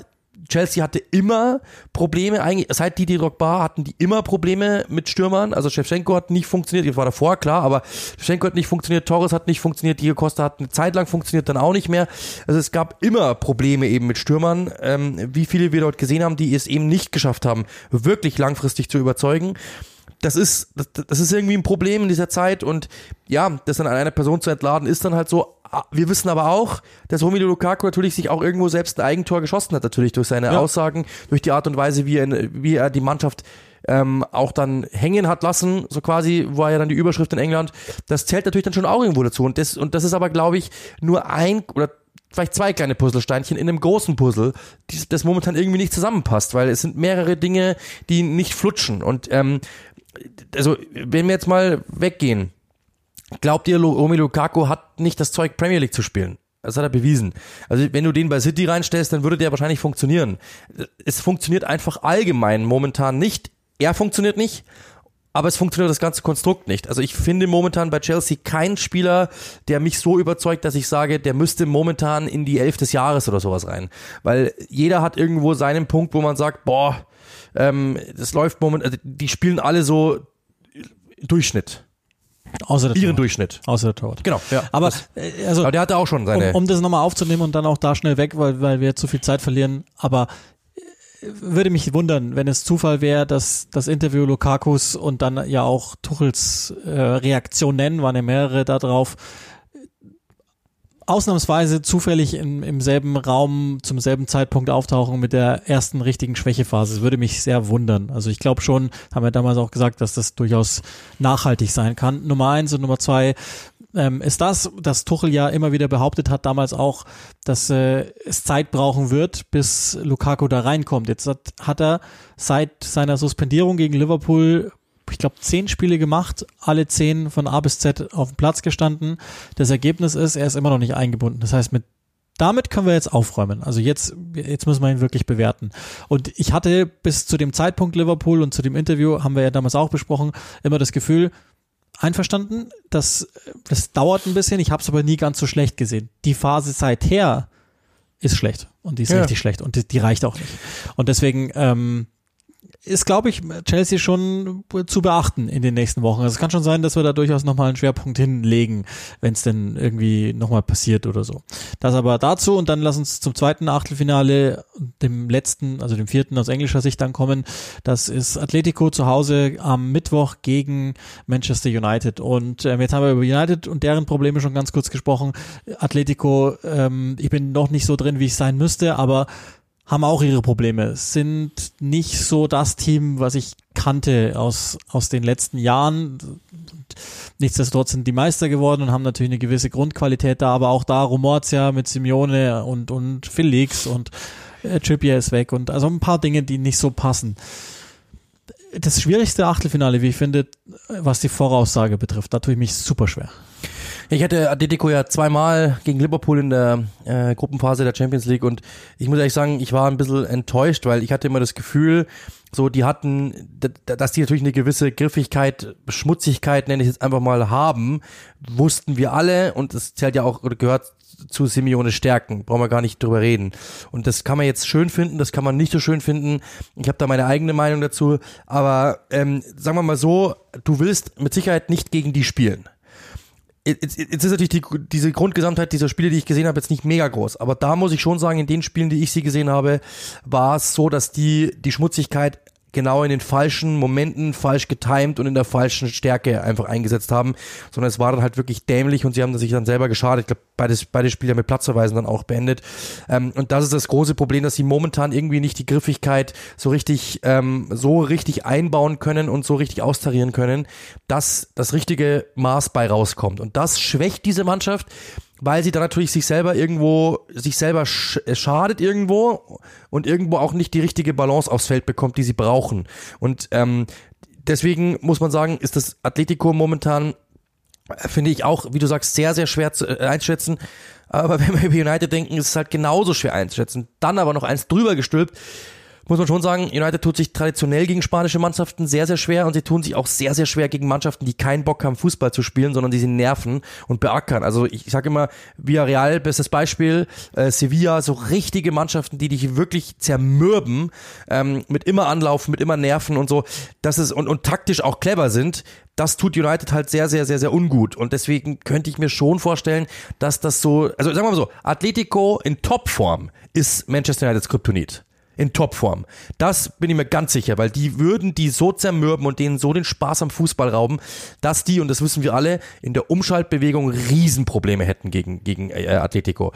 Chelsea hatte immer Probleme, eigentlich, seit Didi Drogba hatten die immer Probleme mit Stürmern. Also Shevchenko hat nicht funktioniert, das war davor klar, aber Shevchenko hat nicht funktioniert, Torres hat nicht funktioniert, Diego Costa hat eine Zeit lang funktioniert, dann auch nicht mehr. Also es gab immer Probleme eben mit Stürmern, ähm, wie viele wir dort gesehen haben, die es eben nicht geschafft haben, wirklich langfristig zu überzeugen das ist, das, das ist irgendwie ein Problem in dieser Zeit und ja, das dann an einer Person zu entladen, ist dann halt so, wir wissen aber auch, dass Romelu Lukaku natürlich sich auch irgendwo selbst ein Eigentor geschossen hat, natürlich durch seine ja. Aussagen, durch die Art und Weise, wie er, wie er die Mannschaft ähm, auch dann hängen hat lassen, so quasi, war ja dann die Überschrift in England. Das zählt natürlich dann schon auch irgendwo dazu. Und das, und das ist aber, glaube ich, nur ein oder vielleicht zwei kleine Puzzlesteinchen in einem großen Puzzle, die, das momentan irgendwie nicht zusammenpasst, weil es sind mehrere Dinge, die nicht flutschen. Und ähm, also, wenn wir jetzt mal weggehen, Glaubt ihr, Romelu Lukaku hat nicht das Zeug, Premier League zu spielen? Das hat er bewiesen. Also wenn du den bei City reinstellst, dann würde der wahrscheinlich funktionieren. Es funktioniert einfach allgemein momentan nicht. Er funktioniert nicht, aber es funktioniert das ganze Konstrukt nicht. Also ich finde momentan bei Chelsea keinen Spieler, der mich so überzeugt, dass ich sage, der müsste momentan in die Elf des Jahres oder sowas rein. Weil jeder hat irgendwo seinen Punkt, wo man sagt, boah, ähm, das läuft momentan, also die spielen alle so Durchschnitt. Außer der ihren Torwart. Durchschnitt. Außer der Torwart. Genau, ja. Aber, äh, also, aber der hatte auch schon seine. Um, um das nochmal aufzunehmen und dann auch da schnell weg, weil, weil wir zu viel Zeit verlieren. Aber äh, würde mich wundern, wenn es Zufall wäre, dass das Interview Lukakus und dann ja auch Tuchels äh, Reaktion nennen, waren ja mehrere da drauf, ausnahmsweise zufällig im, im selben Raum zum selben Zeitpunkt auftauchen mit der ersten richtigen Schwächephase. Das würde mich sehr wundern. Also ich glaube schon, haben wir damals auch gesagt, dass das durchaus nachhaltig sein kann. Nummer eins und Nummer zwei ähm, ist das, dass Tuchel ja immer wieder behauptet hat, damals auch, dass äh, es Zeit brauchen wird, bis Lukaku da reinkommt. Jetzt hat, hat er seit seiner Suspendierung gegen Liverpool ich glaube, zehn Spiele gemacht, alle zehn von A bis Z auf dem Platz gestanden. Das Ergebnis ist, er ist immer noch nicht eingebunden. Das heißt, mit damit können wir jetzt aufräumen. Also jetzt, jetzt müssen wir ihn wirklich bewerten. Und ich hatte bis zu dem Zeitpunkt Liverpool und zu dem Interview, haben wir ja damals auch besprochen, immer das Gefühl, einverstanden, das, das dauert ein bisschen, ich habe es aber nie ganz so schlecht gesehen. Die Phase seither ist schlecht und die ist ja. richtig schlecht und die, die reicht auch nicht. Und deswegen, ähm, ist, glaube ich, Chelsea schon zu beachten in den nächsten Wochen. Also es kann schon sein, dass wir da durchaus nochmal einen Schwerpunkt hinlegen, wenn es denn irgendwie nochmal passiert oder so. Das aber dazu und dann lass uns zum zweiten Achtelfinale, dem letzten, also dem vierten aus englischer Sicht dann kommen. Das ist Atletico zu Hause am Mittwoch gegen Manchester United. Und ähm, jetzt haben wir über United und deren Probleme schon ganz kurz gesprochen. Atletico, ähm, ich bin noch nicht so drin, wie ich sein müsste, aber haben auch ihre Probleme, sind nicht so das Team, was ich kannte aus, aus den letzten Jahren. Nichtsdestotrotz sind die Meister geworden und haben natürlich eine gewisse Grundqualität da, aber auch da rumort's ja mit Simeone und, und Felix und äh, Trippier ist weg und also ein paar Dinge, die nicht so passen. Das schwierigste Achtelfinale, wie ich finde, was die Voraussage betrifft, da tue ich mich super schwer. Ich hatte Atletico ja zweimal gegen Liverpool in der äh, Gruppenphase der Champions League und ich muss ehrlich sagen, ich war ein bisschen enttäuscht, weil ich hatte immer das Gefühl, so die hatten, dass die natürlich eine gewisse Griffigkeit, Schmutzigkeit, nenne ich jetzt einfach mal, haben, wussten wir alle und das zählt ja auch oder gehört zu Simeone Stärken, brauchen wir gar nicht drüber reden. Und das kann man jetzt schön finden, das kann man nicht so schön finden. Ich habe da meine eigene Meinung dazu, aber ähm, sagen wir mal so, du willst mit Sicherheit nicht gegen die spielen jetzt, jetzt ist natürlich die, diese Grundgesamtheit dieser Spiele, die ich gesehen habe, jetzt nicht mega groß. Aber da muss ich schon sagen, in den Spielen, die ich sie gesehen habe, war es so, dass die die Schmutzigkeit genau in den falschen Momenten falsch getimed und in der falschen Stärke einfach eingesetzt haben, sondern es war dann halt wirklich dämlich und sie haben sich dann selber geschadet. Ich glaube, beides, beide Spiele mit Platzverweisen dann auch beendet. Ähm, und das ist das große Problem, dass sie momentan irgendwie nicht die Griffigkeit so richtig, ähm, so richtig einbauen können und so richtig austarieren können, dass das richtige Maß bei rauskommt. Und das schwächt diese Mannschaft. Weil sie dann natürlich sich selber irgendwo, sich selber sch schadet irgendwo und irgendwo auch nicht die richtige Balance aufs Feld bekommt, die sie brauchen. Und ähm, deswegen muss man sagen, ist das Atletico momentan, äh, finde ich auch, wie du sagst, sehr, sehr schwer zu, äh, einschätzen. Aber wenn wir über United denken, ist es halt genauso schwer einzuschätzen. Dann aber noch eins drüber gestülpt muss man schon sagen, United tut sich traditionell gegen spanische Mannschaften sehr, sehr schwer und sie tun sich auch sehr, sehr schwer gegen Mannschaften, die keinen Bock haben, Fußball zu spielen, sondern die sie nerven und beackern. Also ich, ich sage immer, Villarreal, bestes Beispiel, äh, Sevilla, so richtige Mannschaften, die dich wirklich zermürben, ähm, mit immer Anlauf, mit immer Nerven und so, das ist und, und taktisch auch clever sind, das tut United halt sehr, sehr, sehr, sehr ungut. Und deswegen könnte ich mir schon vorstellen, dass das so, also sagen wir mal so, Atletico in Topform ist Manchester Uniteds Kryptonit in Topform. Das bin ich mir ganz sicher, weil die würden die so zermürben und denen so den Spaß am Fußball rauben, dass die, und das wissen wir alle, in der Umschaltbewegung Riesenprobleme hätten gegen, gegen äh, Atletico.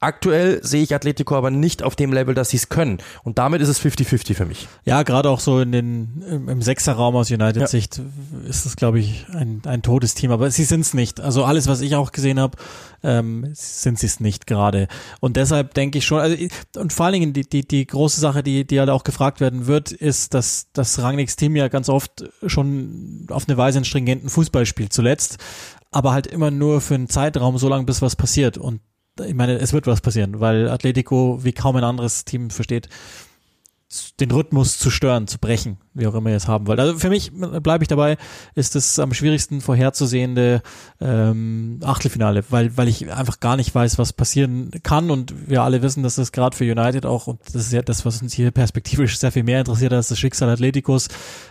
Aktuell sehe ich Atletico aber nicht auf dem Level, dass sie es können. Und damit ist es 50-50 für mich. Ja, gerade auch so in den, im, Sechserraum aus United-Sicht ja. ist es, glaube ich, ein, ein totes Team. Aber sie sind es nicht. Also alles, was ich auch gesehen habe, ähm, sind sie es nicht gerade. Und deshalb denke ich schon, also, und vor allen Dingen die, die, die große Sache, die, die halt auch gefragt werden wird, ist, dass das Rangnicks Team ja ganz oft schon auf eine Weise einen stringenten Fußball spielt zuletzt aber halt immer nur für einen Zeitraum, so lange bis was passiert. Und ich meine, es wird was passieren, weil Atletico wie kaum ein anderes Team versteht, den Rhythmus zu stören, zu brechen, wie auch immer ihr es haben wollt. Also für mich bleibe ich dabei, ist es am schwierigsten vorherzusehende ähm, Achtelfinale, weil weil ich einfach gar nicht weiß, was passieren kann und wir alle wissen, dass das gerade für United auch und das ist ja das, was uns hier perspektivisch sehr viel mehr interessiert als das Schicksal Atleticos,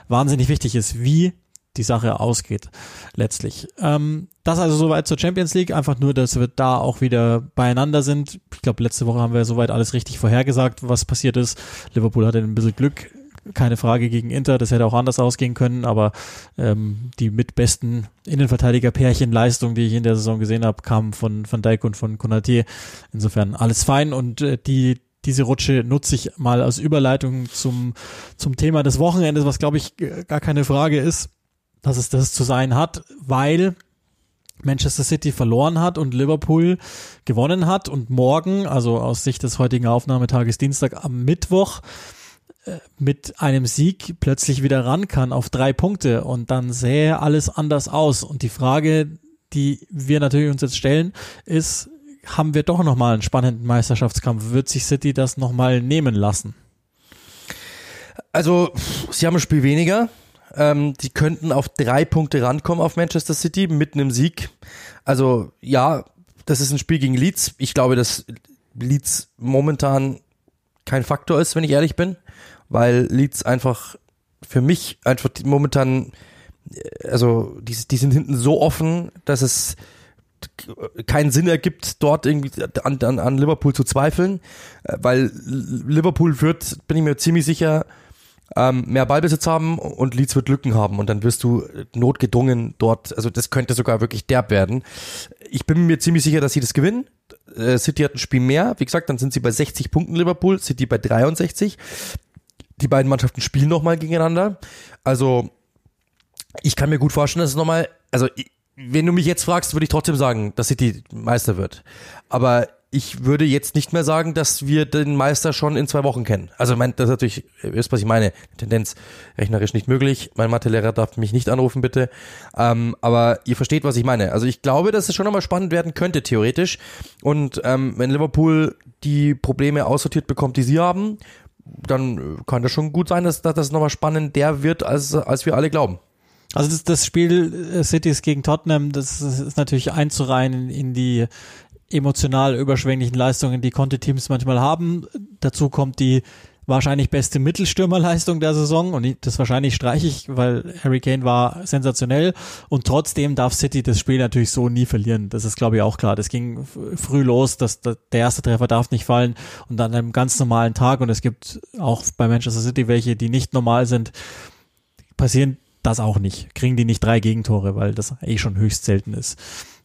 wahnsinnig wichtig ist. Wie die Sache ausgeht, letztlich. Ähm, das also soweit zur Champions League, einfach nur, dass wir da auch wieder beieinander sind. Ich glaube, letzte Woche haben wir soweit alles richtig vorhergesagt, was passiert ist. Liverpool hatte ein bisschen Glück, keine Frage gegen Inter, das hätte auch anders ausgehen können, aber ähm, die mitbesten Innenverteidiger-Pärchenleistung, die ich in der Saison gesehen habe, kamen von Van Dijk und von Konaté. Insofern alles fein und äh, die diese Rutsche nutze ich mal als Überleitung zum, zum Thema des Wochenendes, was glaube ich gar keine Frage ist dass es das zu sein hat, weil Manchester City verloren hat und Liverpool gewonnen hat und morgen, also aus Sicht des heutigen Aufnahmetages Dienstag am Mittwoch, äh, mit einem Sieg plötzlich wieder ran kann auf drei Punkte und dann sähe alles anders aus. Und die Frage, die wir natürlich uns jetzt stellen, ist, haben wir doch nochmal einen spannenden Meisterschaftskampf? Wird sich City das nochmal nehmen lassen? Also, sie haben ein Spiel weniger. Ähm, die könnten auf drei Punkte rankommen auf Manchester City mit einem Sieg. Also ja, das ist ein Spiel gegen Leeds. Ich glaube, dass Leeds momentan kein Faktor ist, wenn ich ehrlich bin, weil Leeds einfach für mich einfach momentan, äh, also die, die sind hinten so offen, dass es keinen Sinn ergibt, dort irgendwie an, an, an Liverpool zu zweifeln, äh, weil Liverpool wird, bin ich mir ziemlich sicher, ähm, mehr Ballbesitz haben und Leeds wird Lücken haben und dann wirst du notgedrungen dort, also das könnte sogar wirklich derb werden. Ich bin mir ziemlich sicher, dass sie das gewinnen. Äh, City hat ein Spiel mehr, wie gesagt, dann sind sie bei 60 Punkten Liverpool, City bei 63. Die beiden Mannschaften spielen nochmal gegeneinander. Also ich kann mir gut vorstellen, dass es nochmal, also wenn du mich jetzt fragst, würde ich trotzdem sagen, dass City Meister wird. Aber ich würde jetzt nicht mehr sagen, dass wir den Meister schon in zwei Wochen kennen. Also mein, das ist natürlich, wisst, was ich meine. Tendenz rechnerisch nicht möglich. Mein Mathelehrer darf mich nicht anrufen, bitte. Ähm, aber ihr versteht, was ich meine. Also ich glaube, dass es schon nochmal spannend werden könnte, theoretisch. Und ähm, wenn Liverpool die Probleme aussortiert bekommt, die sie haben, dann kann das schon gut sein, dass, dass das nochmal spannend der wird, als, als wir alle glauben. Also das, das Spiel äh, Cities gegen Tottenham, das ist natürlich einzureihen in, in die emotional überschwänglichen Leistungen, die Conte-Teams manchmal haben. Dazu kommt die wahrscheinlich beste Mittelstürmerleistung der Saison und das wahrscheinlich streiche ich, weil Harry Kane war sensationell und trotzdem darf City das Spiel natürlich so nie verlieren. Das ist glaube ich auch klar. Das ging früh los, dass der erste Treffer darf nicht fallen und an einem ganz normalen Tag und es gibt auch bei Manchester City welche, die nicht normal sind, passieren das auch nicht. Kriegen die nicht drei Gegentore, weil das eh schon höchst selten ist.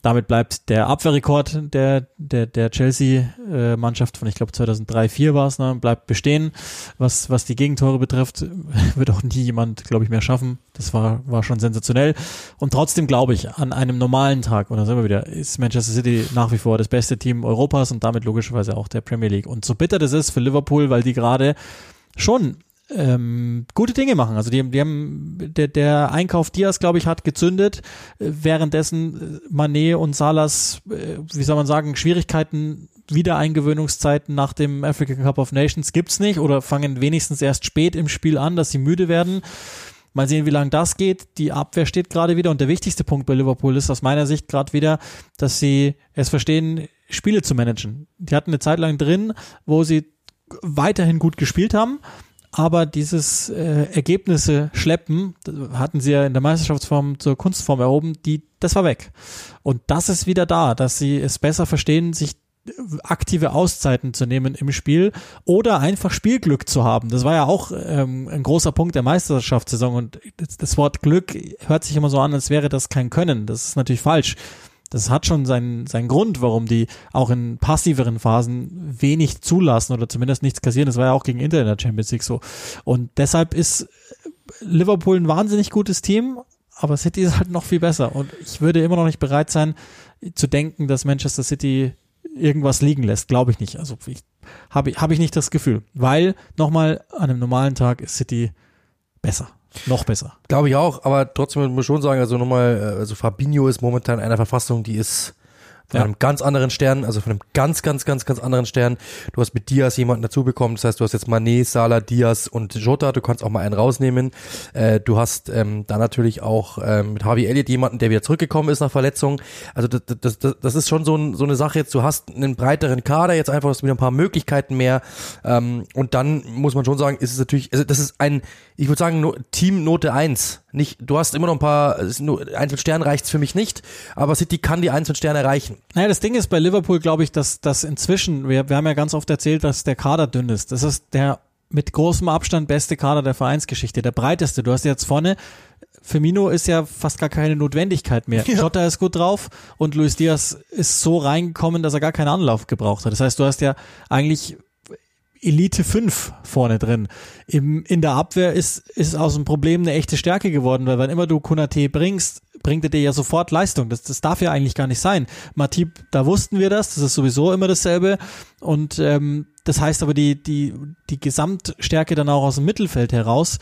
Damit bleibt der Abwehrrekord der, der, der Chelsea-Mannschaft von, ich glaube, 2003, 4 war es, ne, bleibt bestehen. Was, was die Gegentore betrifft, wird auch nie jemand, glaube ich, mehr schaffen. Das war, war schon sensationell. Und trotzdem glaube ich, an einem normalen Tag, und da sind wir wieder, ist Manchester City nach wie vor das beste Team Europas und damit logischerweise auch der Premier League. Und so bitter das ist für Liverpool, weil die gerade schon ähm, gute Dinge machen. Also die, die haben der, der Einkauf Diaz, glaube ich, hat gezündet, währenddessen Manet und Salas, äh, wie soll man sagen, Schwierigkeiten Wiedereingewöhnungszeiten nach dem African Cup of Nations gibt's nicht oder fangen wenigstens erst spät im Spiel an, dass sie müde werden. Mal sehen, wie lange das geht. Die Abwehr steht gerade wieder und der wichtigste Punkt bei Liverpool ist aus meiner Sicht gerade wieder, dass sie es verstehen, Spiele zu managen. Die hatten eine Zeit lang drin, wo sie weiterhin gut gespielt haben aber dieses äh, Ergebnisse schleppen, hatten sie ja in der Meisterschaftsform zur Kunstform erhoben, die, das war weg. Und das ist wieder da, dass sie es besser verstehen, sich aktive Auszeiten zu nehmen im Spiel oder einfach Spielglück zu haben. Das war ja auch ähm, ein großer Punkt der Meisterschaftssaison und das Wort Glück hört sich immer so an, als wäre das kein Können. Das ist natürlich falsch das hat schon seinen, seinen Grund, warum die auch in passiveren Phasen wenig zulassen oder zumindest nichts kassieren. Das war ja auch gegen Inter in der Champions League so. Und deshalb ist Liverpool ein wahnsinnig gutes Team, aber City ist halt noch viel besser. Und ich würde immer noch nicht bereit sein, zu denken, dass Manchester City irgendwas liegen lässt. Glaube ich nicht. Also ich, habe hab ich nicht das Gefühl. Weil, nochmal, an einem normalen Tag ist City besser. Noch besser. Glaube ich auch, aber trotzdem muss man schon sagen, also nochmal, äh, also Fabinho ist momentan in einer Verfassung, die ist von ja. einem ganz anderen Stern, also von einem ganz, ganz, ganz, ganz anderen Stern. Du hast mit Diaz jemanden dazu bekommen, das heißt, du hast jetzt Mané, Salah, Diaz und Jota, du kannst auch mal einen rausnehmen. Äh, du hast ähm, dann natürlich auch ähm, mit Harvey Elliott jemanden, der wieder zurückgekommen ist nach Verletzung. Also das, das, das, das ist schon so, ein, so eine Sache jetzt, du hast einen breiteren Kader, jetzt einfach hast du wieder ein paar Möglichkeiten mehr ähm, und dann muss man schon sagen, ist es natürlich, also das ist ein, ich würde sagen, Team Note 1 nicht, du hast immer noch ein paar, nur Einzelsterne reicht's für mich nicht, aber City kann die Einzelsterne erreichen. Naja, das Ding ist bei Liverpool, glaube ich, dass, dass inzwischen, wir, wir haben ja ganz oft erzählt, dass der Kader dünn ist. Das ist der mit großem Abstand beste Kader der Vereinsgeschichte, der breiteste. Du hast jetzt vorne, Firmino ist ja fast gar keine Notwendigkeit mehr. Ja. Jota ist gut drauf und Luis Diaz ist so reingekommen, dass er gar keinen Anlauf gebraucht hat. Das heißt, du hast ja eigentlich Elite 5 vorne drin. Im, in der Abwehr ist, ist aus dem Problem eine echte Stärke geworden, weil wenn immer du Kunate bringst, bringt er dir ja sofort Leistung. Das, das darf ja eigentlich gar nicht sein. Matip, da wussten wir das, das ist sowieso immer dasselbe. Und ähm, das heißt aber, die, die, die Gesamtstärke dann auch aus dem Mittelfeld heraus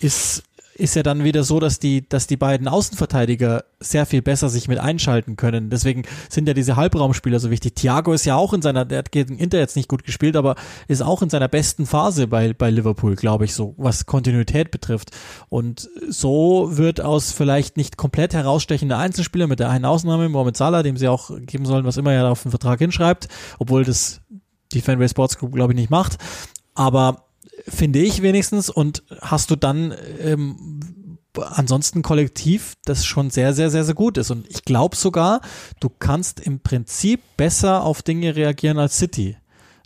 ist ist ja dann wieder so, dass die, dass die beiden Außenverteidiger sehr viel besser sich mit einschalten können. Deswegen sind ja diese Halbraumspieler so wichtig. Thiago ist ja auch in seiner, der hat gegen Inter jetzt nicht gut gespielt, aber ist auch in seiner besten Phase bei, bei Liverpool, glaube ich, so, was Kontinuität betrifft. Und so wird aus vielleicht nicht komplett herausstechender Einzelspieler mit der einen Ausnahme, Mohamed Salah, dem sie auch geben sollen, was immer er auf den Vertrag hinschreibt, obwohl das die Fanway Sports Group, glaube ich, nicht macht. Aber finde ich wenigstens. Und hast du dann ähm, ansonsten kollektiv, das schon sehr, sehr, sehr, sehr gut ist. Und ich glaube sogar, du kannst im Prinzip besser auf Dinge reagieren als City.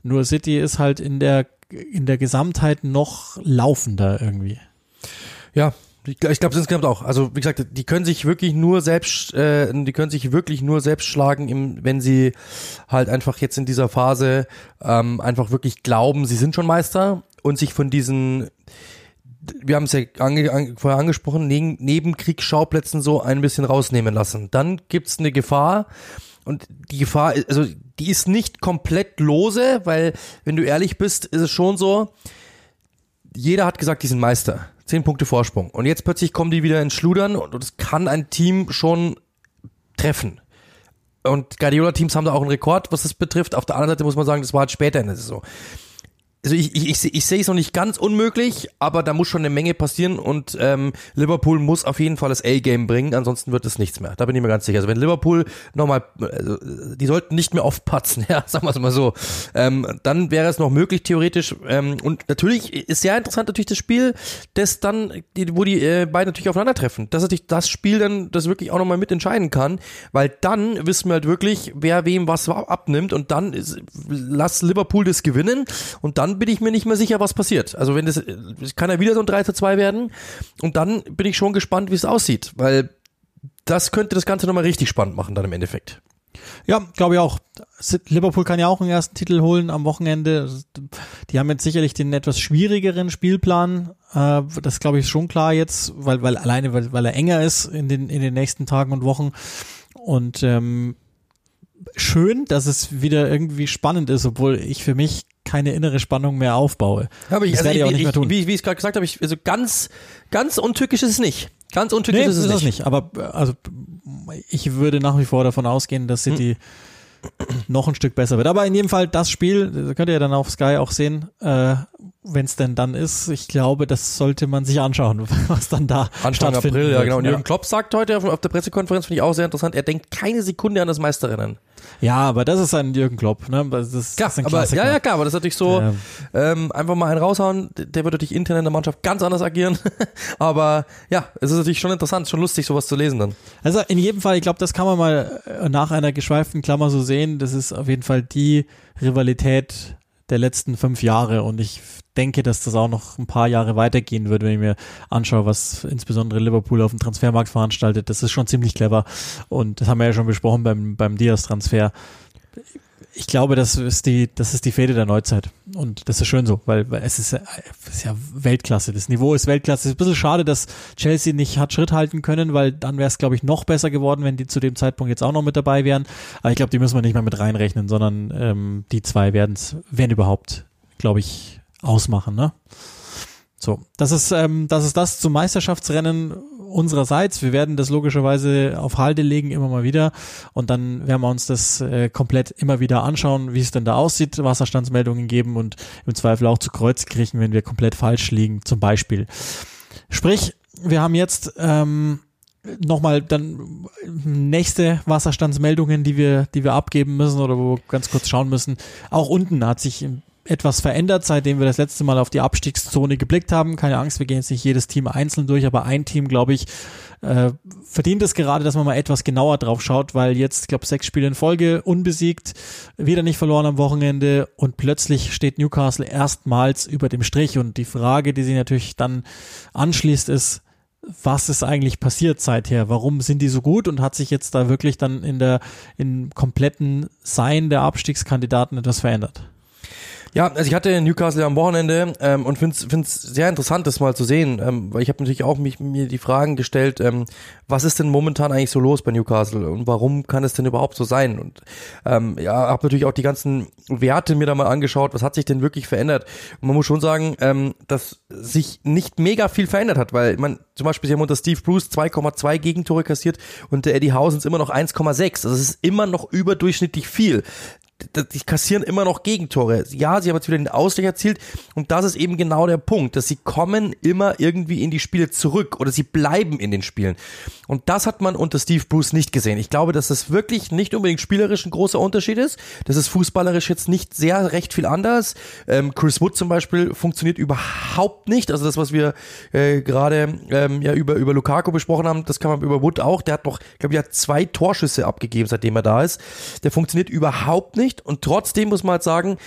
Nur City ist halt in der, in der Gesamtheit noch laufender irgendwie. Ja, ich, ich glaube insgesamt auch. Also wie gesagt, die können sich wirklich nur selbst, äh, die können sich wirklich nur selbst schlagen, im, wenn sie halt einfach jetzt in dieser Phase ähm, einfach wirklich glauben, sie sind schon Meister und sich von diesen wir haben es ja ange, an, vorher angesprochen, neben, Nebenkriegsschauplätzen so ein bisschen rausnehmen lassen. Dann gibt's eine Gefahr und die Gefahr, also die ist nicht komplett lose, weil wenn du ehrlich bist, ist es schon so, jeder hat gesagt, die sind Meister. Zehn Punkte Vorsprung. Und jetzt plötzlich kommen die wieder ins Schludern und das kann ein Team schon treffen. Und Guardiola-Teams haben da auch einen Rekord, was das betrifft. Auf der anderen Seite muss man sagen, das war halt später in der Saison also ich, ich, ich, ich sehe es noch nicht ganz unmöglich, aber da muss schon eine Menge passieren und ähm, Liverpool muss auf jeden Fall das A-Game bringen, ansonsten wird es nichts mehr. Da bin ich mir ganz sicher. Also wenn Liverpool nochmal, also die sollten nicht mehr aufpatzen, ja, sagen wir es mal so, ähm, dann wäre es noch möglich theoretisch. Ähm, und natürlich ist sehr interessant natürlich das Spiel, das dann, wo die äh, beiden natürlich aufeinandertreffen. Das ist natürlich das Spiel dann, das wirklich auch nochmal mitentscheiden kann, weil dann wissen wir halt wirklich, wer wem was abnimmt und dann ist, lass Liverpool das gewinnen und dann bin ich mir nicht mehr sicher, was passiert. Also wenn das, kann ja wieder so ein 3 zu 2 werden und dann bin ich schon gespannt, wie es aussieht, weil das könnte das Ganze nochmal richtig spannend machen dann im Endeffekt. Ja, glaube ich auch. Liverpool kann ja auch einen ersten Titel holen am Wochenende. Die haben jetzt sicherlich den etwas schwierigeren Spielplan. Äh, das glaube ich schon klar jetzt, weil, weil alleine, weil, weil er enger ist in den, in den nächsten Tagen und Wochen. Und ähm, schön, dass es wieder irgendwie spannend ist, obwohl ich für mich keine innere Spannung mehr aufbaue. Habe ich, das also werde ich, ich, auch nicht ich, mehr tun. Wie, wie ich es gerade gesagt habe, ich, also ganz, ganz untückisch ist es nicht. Ganz untückisch nee, ist es ist nicht. nicht. Aber also ich würde nach wie vor davon ausgehen, dass City noch ein Stück besser wird. Aber in jedem Fall das Spiel, das könnt ihr ja dann auf Sky auch sehen, äh, wenn es denn dann ist. Ich glaube, das sollte man sich anschauen, was dann da Anfang April, ja genau. Und Jürgen Klopp sagt heute auf, auf der Pressekonferenz, finde ich auch sehr interessant, er denkt keine Sekunde an das Meisterinnen. Ja, aber das ist ein Jürgen Klopp, ne? Das ist, Klar, das ist ein aber, ja, ja, klar, aber das ist natürlich so, Ja. ähm, einfach mal einen raushauen, der wird natürlich intern in der Mannschaft ganz anders agieren. aber ja, es ist natürlich schon interessant, schon lustig, sowas zu lesen dann. Also in jedem Fall, ich glaube, das kann man mal äh, nach einer geschweiften Klammer so sehen. Das ist auf jeden Fall die Rivalität der letzten fünf Jahre und ich denke, dass das auch noch ein paar Jahre weitergehen wird, wenn ich mir anschaue, was insbesondere Liverpool auf dem Transfermarkt veranstaltet. Das ist schon ziemlich clever und das haben wir ja schon besprochen beim, beim Diaz-Transfer. Ich glaube, das ist die, das ist die Fehde der Neuzeit. Und das ist schön so, weil, weil es ist, ja- es ist ja Weltklasse. Das Niveau ist Weltklasse. Es ist ein bisschen schade, dass Chelsea nicht hat Schritt halten können, weil dann wäre es, glaube ich, noch besser geworden, wenn die zu dem Zeitpunkt jetzt auch noch mit dabei wären. Aber ich glaube, die müssen wir nicht mehr mit reinrechnen, sondern ähm, die zwei werden es, wenn überhaupt, glaube ich, ausmachen. Ne? So, das ist, ähm, das ist das zum Meisterschaftsrennen unsererseits. Wir werden das logischerweise auf Halde legen, immer mal wieder. Und dann werden wir uns das äh, komplett immer wieder anschauen, wie es denn da aussieht, Wasserstandsmeldungen geben und im Zweifel auch zu Kreuz kriechen, wenn wir komplett falsch liegen, zum Beispiel. Sprich, wir haben jetzt ähm, nochmal dann nächste Wasserstandsmeldungen, die wir, die wir abgeben müssen oder wo wir ganz kurz schauen müssen. Auch unten hat sich etwas verändert, seitdem wir das letzte Mal auf die Abstiegszone geblickt haben. Keine Angst, wir gehen jetzt nicht jedes Team einzeln durch, aber ein Team, glaube ich, äh, verdient es gerade, dass man mal etwas genauer drauf schaut, weil jetzt, ich glaube, sechs Spiele in Folge, unbesiegt, wieder nicht verloren am Wochenende und plötzlich steht Newcastle erstmals über dem Strich und die Frage, die sich natürlich dann anschließt, ist, was ist eigentlich passiert seither? Warum sind die so gut und hat sich jetzt da wirklich dann in der, im kompletten Sein der Abstiegskandidaten etwas verändert? Ja, also ich hatte Newcastle am Wochenende ähm, und finde es sehr interessant, das mal zu sehen, ähm, weil ich habe natürlich auch mich, mir die Fragen gestellt, ähm, was ist denn momentan eigentlich so los bei Newcastle und warum kann es denn überhaupt so sein? Und ähm, ja, habe natürlich auch die ganzen Werte mir da mal angeschaut, was hat sich denn wirklich verändert? Und man muss schon sagen, ähm, dass sich nicht mega viel verändert hat, weil man zum Beispiel, sie haben unter Steve Bruce 2,2 Gegentore kassiert und der Eddie Hausens immer noch 1,6. Also es ist immer noch überdurchschnittlich viel die kassieren immer noch Gegentore. Ja, sie haben jetzt wieder den Ausgleich erzielt und das ist eben genau der Punkt, dass sie kommen immer irgendwie in die Spiele zurück oder sie bleiben in den Spielen. Und das hat man unter Steve Bruce nicht gesehen. Ich glaube, dass das wirklich nicht unbedingt spielerisch ein großer Unterschied ist. Das ist fußballerisch jetzt nicht sehr recht viel anders. Ähm, Chris Wood zum Beispiel funktioniert überhaupt nicht. Also das, was wir äh, gerade ähm, ja über über Lukaku besprochen haben, das kann man über Wood auch. Der hat noch, ich glaube, der hat zwei Torschüsse abgegeben, seitdem er da ist. Der funktioniert überhaupt nicht und trotzdem muss man halt sagen,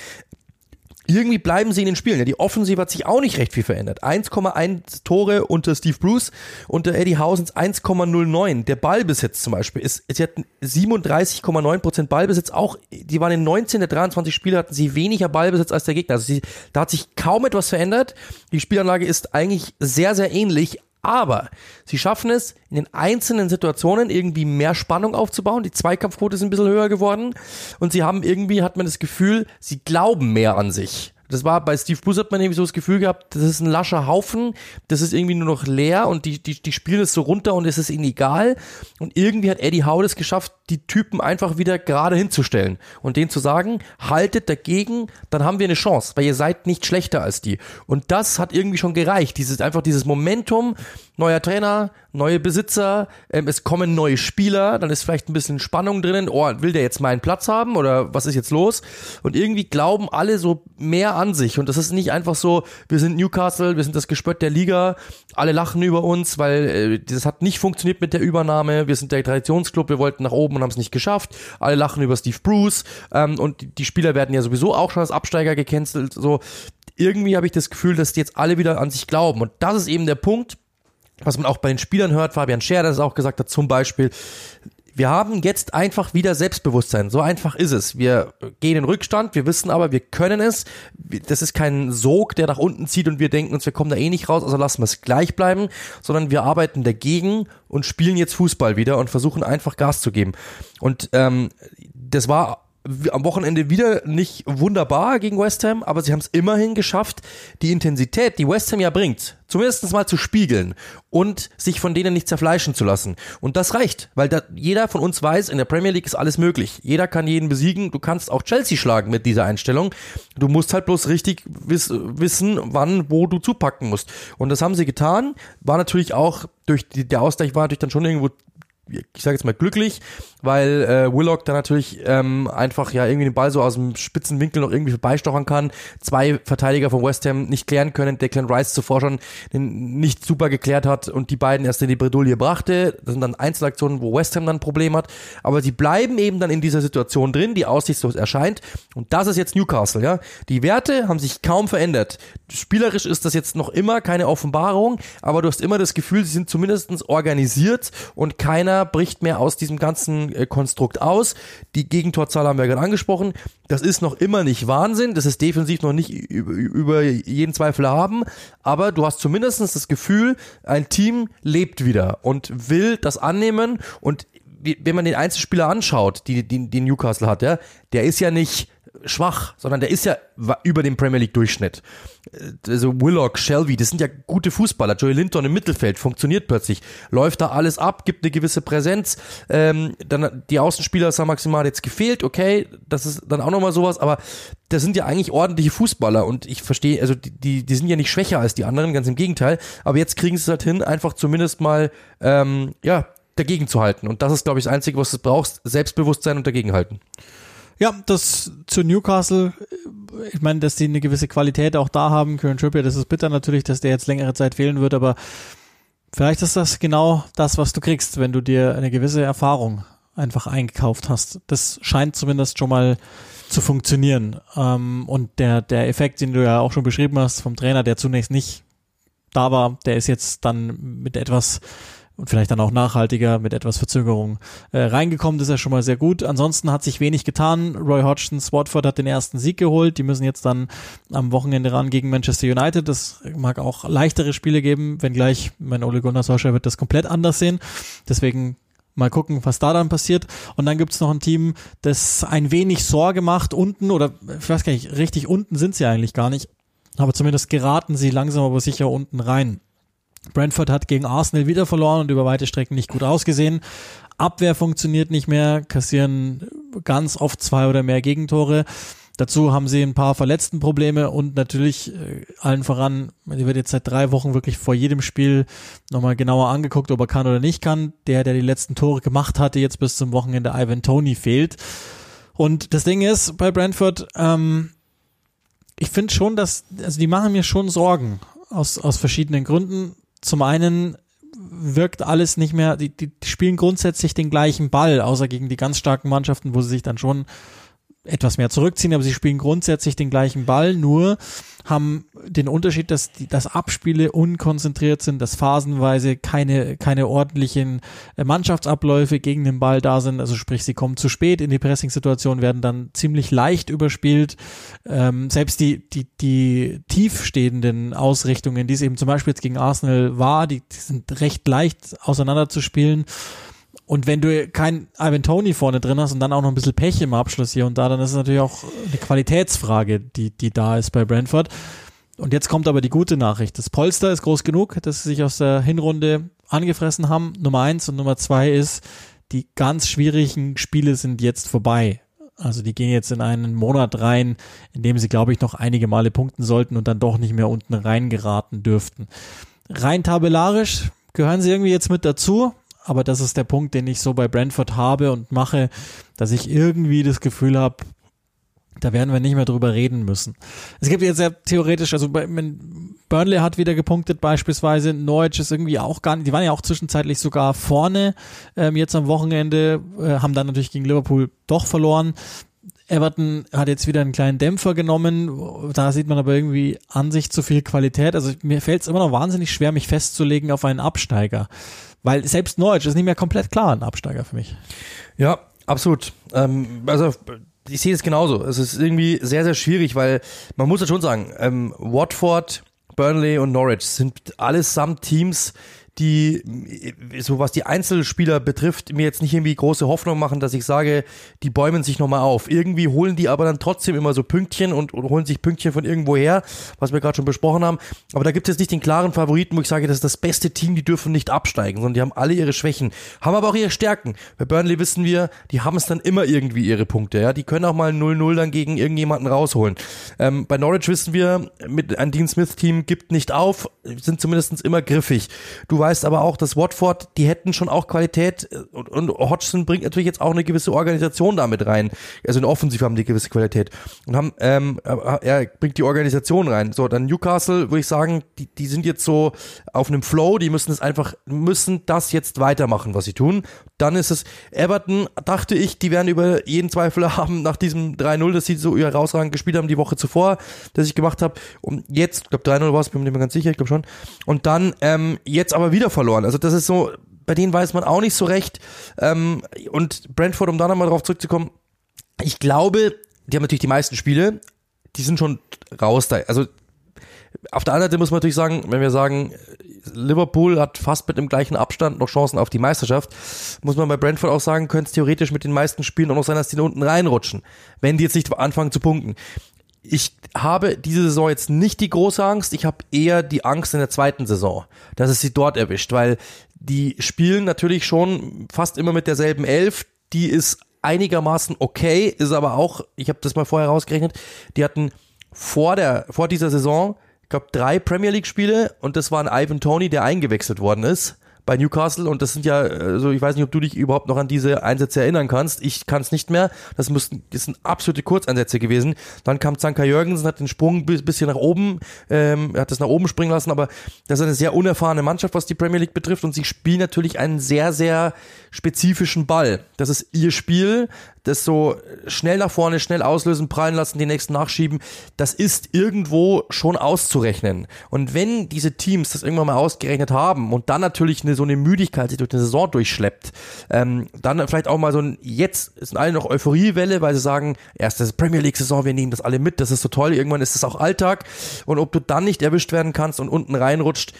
irgendwie bleiben sie in den Spielen. Ja, die Offensive hat sich auch nicht recht viel verändert. 1,1 Tore unter Steve Bruce, unter Eddie Hausens 1,09. Der Ballbesitz zum Beispiel ist, sie hatten 37,9% Ballbesitz. Auch, die waren in 19 der 23 Spiele, hatten sie weniger Ballbesitz als der Gegner. Also sie, da hat sich kaum etwas verändert. Die Spielanlage ist eigentlich sehr, sehr ähnlich. Aber sie schaffen es, in den einzelnen Situationen irgendwie mehr Spannung aufzubauen. Die Zweikampfquote ist ein bisschen höher geworden. Und sie haben irgendwie, hat man das Gefühl, sie glauben mehr an sich. Das war bei Steve Bruce hat man irgendwie so das Gefühl gehabt, das ist ein lascher Haufen, das ist irgendwie nur noch leer und die, die, die spielen es so runter und es ist ihnen egal. Und irgendwie hat Eddie Howe es geschafft, die Typen einfach wieder gerade hinzustellen und denen zu sagen, haltet dagegen, dann haben wir eine Chance, weil ihr seid nicht schlechter als die. Und das hat irgendwie schon gereicht. Dieses, einfach dieses Momentum, neuer Trainer, neue Besitzer, ähm, es kommen neue Spieler, dann ist vielleicht ein bisschen Spannung drinnen, oh, will der jetzt meinen Platz haben oder was ist jetzt los? Und irgendwie glauben alle so mehr an sich und das ist nicht einfach so, wir sind Newcastle, wir sind das Gespött der Liga, alle lachen über uns, weil äh, das hat nicht funktioniert mit der Übernahme, wir sind der Traditionsclub, wir wollten nach oben und haben es nicht geschafft, alle lachen über Steve Bruce ähm, und die, die Spieler werden ja sowieso auch schon als Absteiger gecancelt, so irgendwie habe ich das Gefühl, dass die jetzt alle wieder an sich glauben. Und das ist eben der Punkt, was man auch bei den Spielern hört. Fabian Scher, der das auch gesagt hat, zum Beispiel, wir haben jetzt einfach wieder Selbstbewusstsein. So einfach ist es. Wir gehen in Rückstand, wir wissen aber, wir können es. Das ist kein Sog, der nach unten zieht und wir denken uns, wir kommen da eh nicht raus, also lassen wir es gleich bleiben, sondern wir arbeiten dagegen und spielen jetzt Fußball wieder und versuchen einfach Gas zu geben. Und ähm, das war am Wochenende wieder nicht wunderbar gegen West Ham, aber sie haben es immerhin geschafft, die Intensität, die West Ham ja bringt, zumindest mal zu spiegeln und sich von denen nicht zerfleischen zu lassen. Und das reicht, weil da, jeder von uns weiß, in der Premier League ist alles möglich. Jeder kann jeden besiegen. Du kannst auch Chelsea schlagen mit dieser Einstellung. Du musst halt bloß richtig wiss, wissen, wann, wo du zupacken musst. Und das haben sie getan. War natürlich auch durch die, der Ausgleich war natürlich dann schon irgendwo ich sage jetzt mal glücklich, weil äh, Willock da natürlich ähm, einfach ja irgendwie den Ball so aus dem spitzen Winkel noch irgendwie vorbeistochern kann. Zwei Verteidiger von West Ham nicht klären können, Declan Rice zuvor schon den nicht super geklärt hat und die beiden erst in die Bredouille brachte. Das sind dann Einzelaktionen, wo West Ham dann ein Problem hat. Aber sie bleiben eben dann in dieser Situation drin, die aussichtslos erscheint. Und das ist jetzt Newcastle, ja. Die Werte haben sich kaum verändert. Spielerisch ist das jetzt noch immer keine Offenbarung, aber du hast immer das Gefühl, sie sind zumindest organisiert und keiner bricht mehr aus diesem ganzen äh, Konstrukt aus. Die Gegentorzahl haben wir gerade angesprochen. Das ist noch immer nicht Wahnsinn. Das ist defensiv noch nicht über jeden Zweifel haben. Aber du hast zumindest das Gefühl, ein Team lebt wieder und will das annehmen. Und wenn man den Einzelspieler anschaut, die, die, die Newcastle hat, ja, der ist ja nicht schwach, sondern der ist ja über dem Premier League Durchschnitt. Äh, also Willock, Shelby, das sind ja gute Fußballer. Joey Linton im Mittelfeld funktioniert plötzlich, läuft da alles ab, gibt eine gewisse Präsenz. Ähm, dann die Außenspieler haben maximal jetzt gefehlt, okay, das ist dann auch nochmal sowas, aber das sind ja eigentlich ordentliche Fußballer und ich verstehe, also die, die sind ja nicht schwächer als die anderen, ganz im Gegenteil. Aber jetzt kriegen sie es halt hin, einfach zumindest mal ähm, ja dagegen zu halten. Und das ist, glaube ich, das Einzige, was du brauchst: Selbstbewusstsein und dagegenhalten. Ja, das zu Newcastle, ich meine, dass die eine gewisse Qualität auch da haben. Kieran Trippier, das ist bitter natürlich, dass der jetzt längere Zeit fehlen wird, aber vielleicht ist das genau das, was du kriegst, wenn du dir eine gewisse Erfahrung einfach eingekauft hast. Das scheint zumindest schon mal zu funktionieren. Ähm, und der, der Effekt, den du ja auch schon beschrieben hast vom Trainer, der zunächst nicht da war, der ist jetzt dann mit etwas und vielleicht dann auch nachhaltiger mit etwas Verzögerung äh, reingekommen. Das ist ja schon mal sehr gut. Ansonsten hat sich wenig getan. Roy Hodgson, Watford hat den ersten Sieg geholt. Die müssen jetzt dann am Wochenende ran gegen Manchester United. Das mag auch leichtere Spiele geben, wenngleich mein Ole Gunnar Solskjaer wird das komplett anders sehen. Deswegen Mal gucken, was da dann passiert. Und dann gibt's noch ein Team, das ein wenig Sorge macht unten, oder ich weiß gar nicht, richtig unten sind sie eigentlich gar nicht. Aber zumindest geraten sie langsam aber sicher unten rein. Brentford hat gegen Arsenal wieder verloren und über weite Strecken nicht gut ausgesehen. Abwehr funktioniert nicht mehr, kassieren ganz oft zwei oder mehr Gegentore. Dazu haben sie ein paar Verletztenprobleme und natürlich äh, allen voran, die wird jetzt seit drei Wochen wirklich vor jedem Spiel nochmal genauer angeguckt, ob er kann oder nicht kann. Der, der die letzten Tore gemacht hatte, jetzt bis zum Wochenende Ivan Tony fehlt. Und das Ding ist bei Brentford, ähm, ich finde schon, dass, also die machen mir schon Sorgen aus, aus verschiedenen Gründen zum einen wirkt alles nicht mehr, die, die spielen grundsätzlich den gleichen Ball, außer gegen die ganz starken Mannschaften, wo sie sich dann schon etwas mehr zurückziehen, aber sie spielen grundsätzlich den gleichen Ball, nur haben den Unterschied, dass die, dass Abspiele unkonzentriert sind, dass phasenweise keine, keine ordentlichen äh, Mannschaftsabläufe gegen den Ball da sind. Also sprich, sie kommen zu spät in die Pressing-Situation, werden dann ziemlich leicht überspielt. Ähm, selbst die, die, die tiefstehenden Ausrichtungen, die es eben zum Beispiel jetzt gegen Arsenal war, die, die sind recht leicht auseinanderzuspielen. Und wenn du kein Ivan Tony vorne drin hast und dann auch noch ein bisschen Pech im Abschluss hier und da, dann ist es natürlich auch eine Qualitätsfrage, die, die da ist bei Brentford. Und jetzt kommt aber die gute Nachricht. Das Polster ist groß genug, dass sie sich aus der Hinrunde angefressen haben. Nummer eins und Nummer zwei ist, die ganz schwierigen Spiele sind jetzt vorbei. Also die gehen jetzt in einen Monat rein, in dem sie, glaube ich, noch einige Male punkten sollten und dann doch nicht mehr unten reingeraten dürften. Rein tabellarisch gehören sie irgendwie jetzt mit dazu aber das ist der Punkt, den ich so bei Brentford habe und mache, dass ich irgendwie das Gefühl habe, da werden wir nicht mehr drüber reden müssen. Es gibt jetzt ja theoretisch, also bei, Burnley hat wieder gepunktet beispielsweise, Norwich ist irgendwie auch gar nicht, die waren ja auch zwischenzeitlich sogar vorne ähm, jetzt am Wochenende, äh, haben dann natürlich gegen Liverpool doch verloren. Everton hat jetzt wieder einen kleinen Dämpfer genommen. Da sieht man aber irgendwie an sich zu viel Qualität. Also mir fällt es immer noch wahnsinnig schwer, mich festzulegen auf einen Absteiger. Weil selbst Norwich ist nicht mehr komplett klar ein Absteiger für mich. Ja, absolut. Ähm, also ich sehe es genauso. Es ist irgendwie sehr, sehr schwierig, weil man muss ja schon sagen, ähm, Watford, Burnley und Norwich sind allesamt Teams, die, so was die Einzelspieler betrifft, mir jetzt nicht irgendwie große Hoffnung machen, dass ich sage, die bäumen sich nochmal auf. Irgendwie holen die aber dann trotzdem immer so Pünktchen und, und holen sich Pünktchen von irgendwo her, was wir gerade schon besprochen haben. Aber da gibt es jetzt nicht den klaren Favoriten, wo ich sage, das ist das beste Team, die dürfen nicht absteigen, sondern die haben alle ihre Schwächen, haben aber auch ihre Stärken. Bei Burnley wissen wir, die haben es dann immer irgendwie ihre Punkte, ja. Die können auch mal 0-0 dann gegen irgendjemanden rausholen. Ähm, bei Norwich wissen wir, mit ein Dean Smith-Team gibt nicht auf, sind zumindest immer griffig. Du weißt aber auch, dass Watford, die hätten schon auch Qualität äh, und, und Hodgson bringt natürlich jetzt auch eine gewisse Organisation damit rein. Also in Offensiv haben die gewisse Qualität und haben, ähm, er bringt die Organisation rein. So, dann Newcastle, würde ich sagen, die, die sind jetzt so auf einem Flow, die müssen es einfach, müssen das jetzt weitermachen, was sie tun. Dann ist es, Everton, dachte ich, die werden über jeden Zweifel haben nach diesem 3-0, dass sie so herausragend gespielt haben die Woche zuvor, das ich gemacht habe. Und jetzt, ich glaube 3-0 war es, bin mir nicht mehr ganz sicher, ich glaube schon. Und dann ähm, jetzt aber wieder verloren. Also das ist so, bei denen weiß man auch nicht so recht. Ähm, und Brentford, um da nochmal drauf zurückzukommen, ich glaube, die haben natürlich die meisten Spiele, die sind schon raus da. Also auf der anderen Seite muss man natürlich sagen, wenn wir sagen, Liverpool hat fast mit dem gleichen Abstand noch Chancen auf die Meisterschaft, muss man bei Brentford auch sagen, könnte es theoretisch mit den meisten Spielen auch noch sein, dass die unten reinrutschen, wenn die jetzt nicht anfangen zu punkten ich habe diese Saison jetzt nicht die große Angst, ich habe eher die Angst in der zweiten Saison, dass es sie dort erwischt, weil die spielen natürlich schon fast immer mit derselben Elf, die ist einigermaßen okay, ist aber auch, ich habe das mal vorher rausgerechnet, die hatten vor der vor dieser Saison, ich glaube drei Premier League Spiele und das war ein Ivan Tony, der eingewechselt worden ist bei Newcastle und das sind ja, also ich weiß nicht, ob du dich überhaupt noch an diese Einsätze erinnern kannst. Ich kann es nicht mehr. Das müssten, das sind absolute Kurzeinsätze gewesen. Dann kam Zanka Jürgensen, hat den Sprung bis bisschen nach oben, ähm, hat das nach oben springen lassen, aber das ist eine sehr unerfahrene Mannschaft, was die Premier League betrifft und sie spielen natürlich einen sehr, sehr spezifischen Ball. Das ist ihr Spiel, das so schnell nach vorne, schnell auslösen, prallen lassen, den nächsten nachschieben, das ist irgendwo schon auszurechnen. Und wenn diese Teams das irgendwann mal ausgerechnet haben und dann natürlich eine, so eine Müdigkeit sich durch eine Saison durchschleppt, ähm, dann vielleicht auch mal so ein, jetzt sind alle noch Euphoriewelle, weil sie sagen, erste Premier League Saison, wir nehmen das alle mit, das ist so toll, irgendwann ist es auch Alltag. Und ob du dann nicht erwischt werden kannst und unten reinrutscht,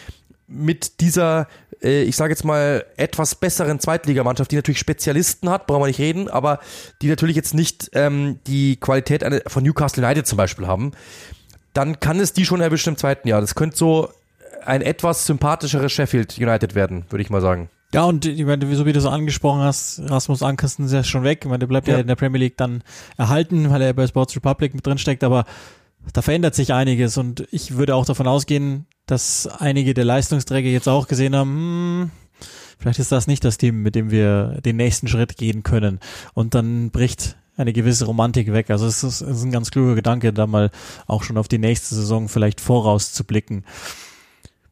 mit dieser, äh, ich sage jetzt mal, etwas besseren Zweitligamannschaft, die natürlich Spezialisten hat, brauchen wir nicht reden, aber die natürlich jetzt nicht ähm, die Qualität von Newcastle United zum Beispiel haben, dann kann es die schon erwischen im zweiten Jahr. Das könnte so ein etwas sympathischeres Sheffield United werden, würde ich mal sagen. Ja, und ich meine, so wie du so angesprochen hast, Rasmus Ankersten ist ja schon weg. Ich meine, der bleibt ja. ja in der Premier League dann erhalten, weil er bei Sports Republic mit drin steckt, aber da verändert sich einiges und ich würde auch davon ausgehen, dass einige der Leistungsträger jetzt auch gesehen haben, hm, vielleicht ist das nicht das Team, mit dem wir den nächsten Schritt gehen können. Und dann bricht eine gewisse Romantik weg. Also es ist, es ist ein ganz kluger Gedanke, da mal auch schon auf die nächste Saison vielleicht vorauszublicken.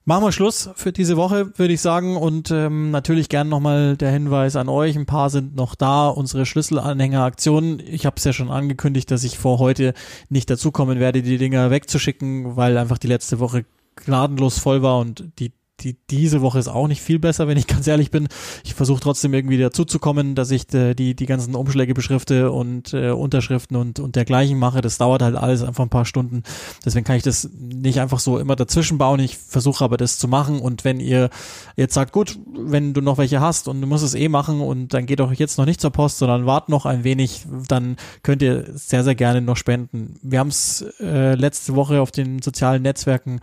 Machen wir Schluss für diese Woche, würde ich sagen. Und ähm, natürlich gern nochmal der Hinweis an euch. Ein paar sind noch da. Unsere Schlüsselanhängeraktionen. Ich habe es ja schon angekündigt, dass ich vor heute nicht dazukommen werde, die Dinger wegzuschicken, weil einfach die letzte Woche gnadenlos voll war und die die, diese Woche ist auch nicht viel besser, wenn ich ganz ehrlich bin. Ich versuche trotzdem irgendwie dazuzukommen, dass ich äh, die, die ganzen Umschläge beschrifte und äh, Unterschriften und, und dergleichen mache. Das dauert halt alles einfach ein paar Stunden. Deswegen kann ich das nicht einfach so immer dazwischen bauen. Ich versuche aber das zu machen. Und wenn ihr jetzt sagt, gut, wenn du noch welche hast und du musst es eh machen und dann geht doch jetzt noch nicht zur Post, sondern wart noch ein wenig, dann könnt ihr sehr, sehr gerne noch spenden. Wir haben es äh, letzte Woche auf den sozialen Netzwerken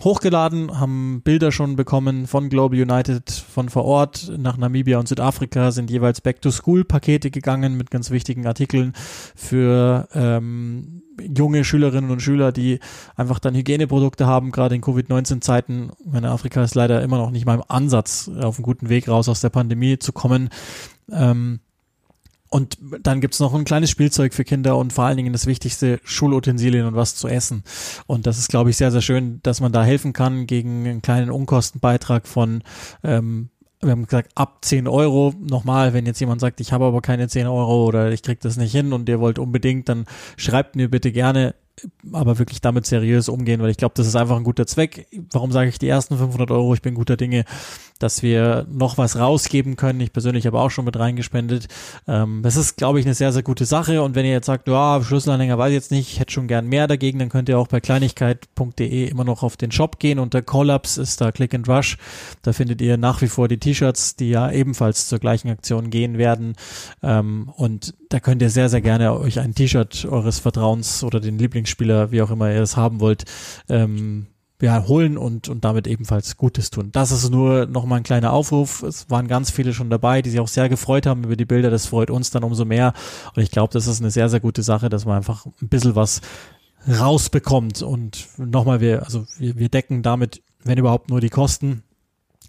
hochgeladen, haben Bilder schon bekommen von Global United von vor Ort nach Namibia und Südafrika, sind jeweils Back-to-School-Pakete gegangen mit ganz wichtigen Artikeln für ähm, junge Schülerinnen und Schüler, die einfach dann Hygieneprodukte haben, gerade in Covid-19-Zeiten. Meine Afrika ist leider immer noch nicht mal im Ansatz auf einem guten Weg raus aus der Pandemie zu kommen. Ähm, und dann gibt's noch ein kleines Spielzeug für Kinder und vor allen Dingen das Wichtigste, Schulutensilien und was zu essen. Und das ist, glaube ich, sehr, sehr schön, dass man da helfen kann gegen einen kleinen Unkostenbeitrag von ähm, wir haben gesagt, ab 10 Euro nochmal, wenn jetzt jemand sagt, ich habe aber keine 10 Euro oder ich krieg das nicht hin und ihr wollt unbedingt, dann schreibt mir bitte gerne aber wirklich damit seriös umgehen, weil ich glaube, das ist einfach ein guter Zweck. Warum sage ich die ersten 500 Euro? Ich bin guter Dinge, dass wir noch was rausgeben können. Ich persönlich habe auch schon mit reingespendet. Ähm, das ist, glaube ich, eine sehr, sehr gute Sache. Und wenn ihr jetzt sagt, ja, Schlüsselanhänger weiß ich jetzt nicht, ich hätte schon gern mehr dagegen, dann könnt ihr auch bei kleinigkeit.de immer noch auf den Shop gehen. Unter Collapse ist da Click and Rush. Da findet ihr nach wie vor die T-Shirts, die ja ebenfalls zur gleichen Aktion gehen werden. Ähm, und da könnt ihr sehr, sehr gerne euch ein T-Shirt eures Vertrauens oder den Lieblingsspieler, wie auch immer ihr es haben wollt, ähm, holen und, und damit ebenfalls Gutes tun. Das ist nur nochmal ein kleiner Aufruf. Es waren ganz viele schon dabei, die sich auch sehr gefreut haben über die Bilder. Das freut uns dann umso mehr. Und ich glaube, das ist eine sehr, sehr gute Sache, dass man einfach ein bisschen was rausbekommt. Und nochmal, wir, also wir, wir decken damit, wenn überhaupt, nur die Kosten.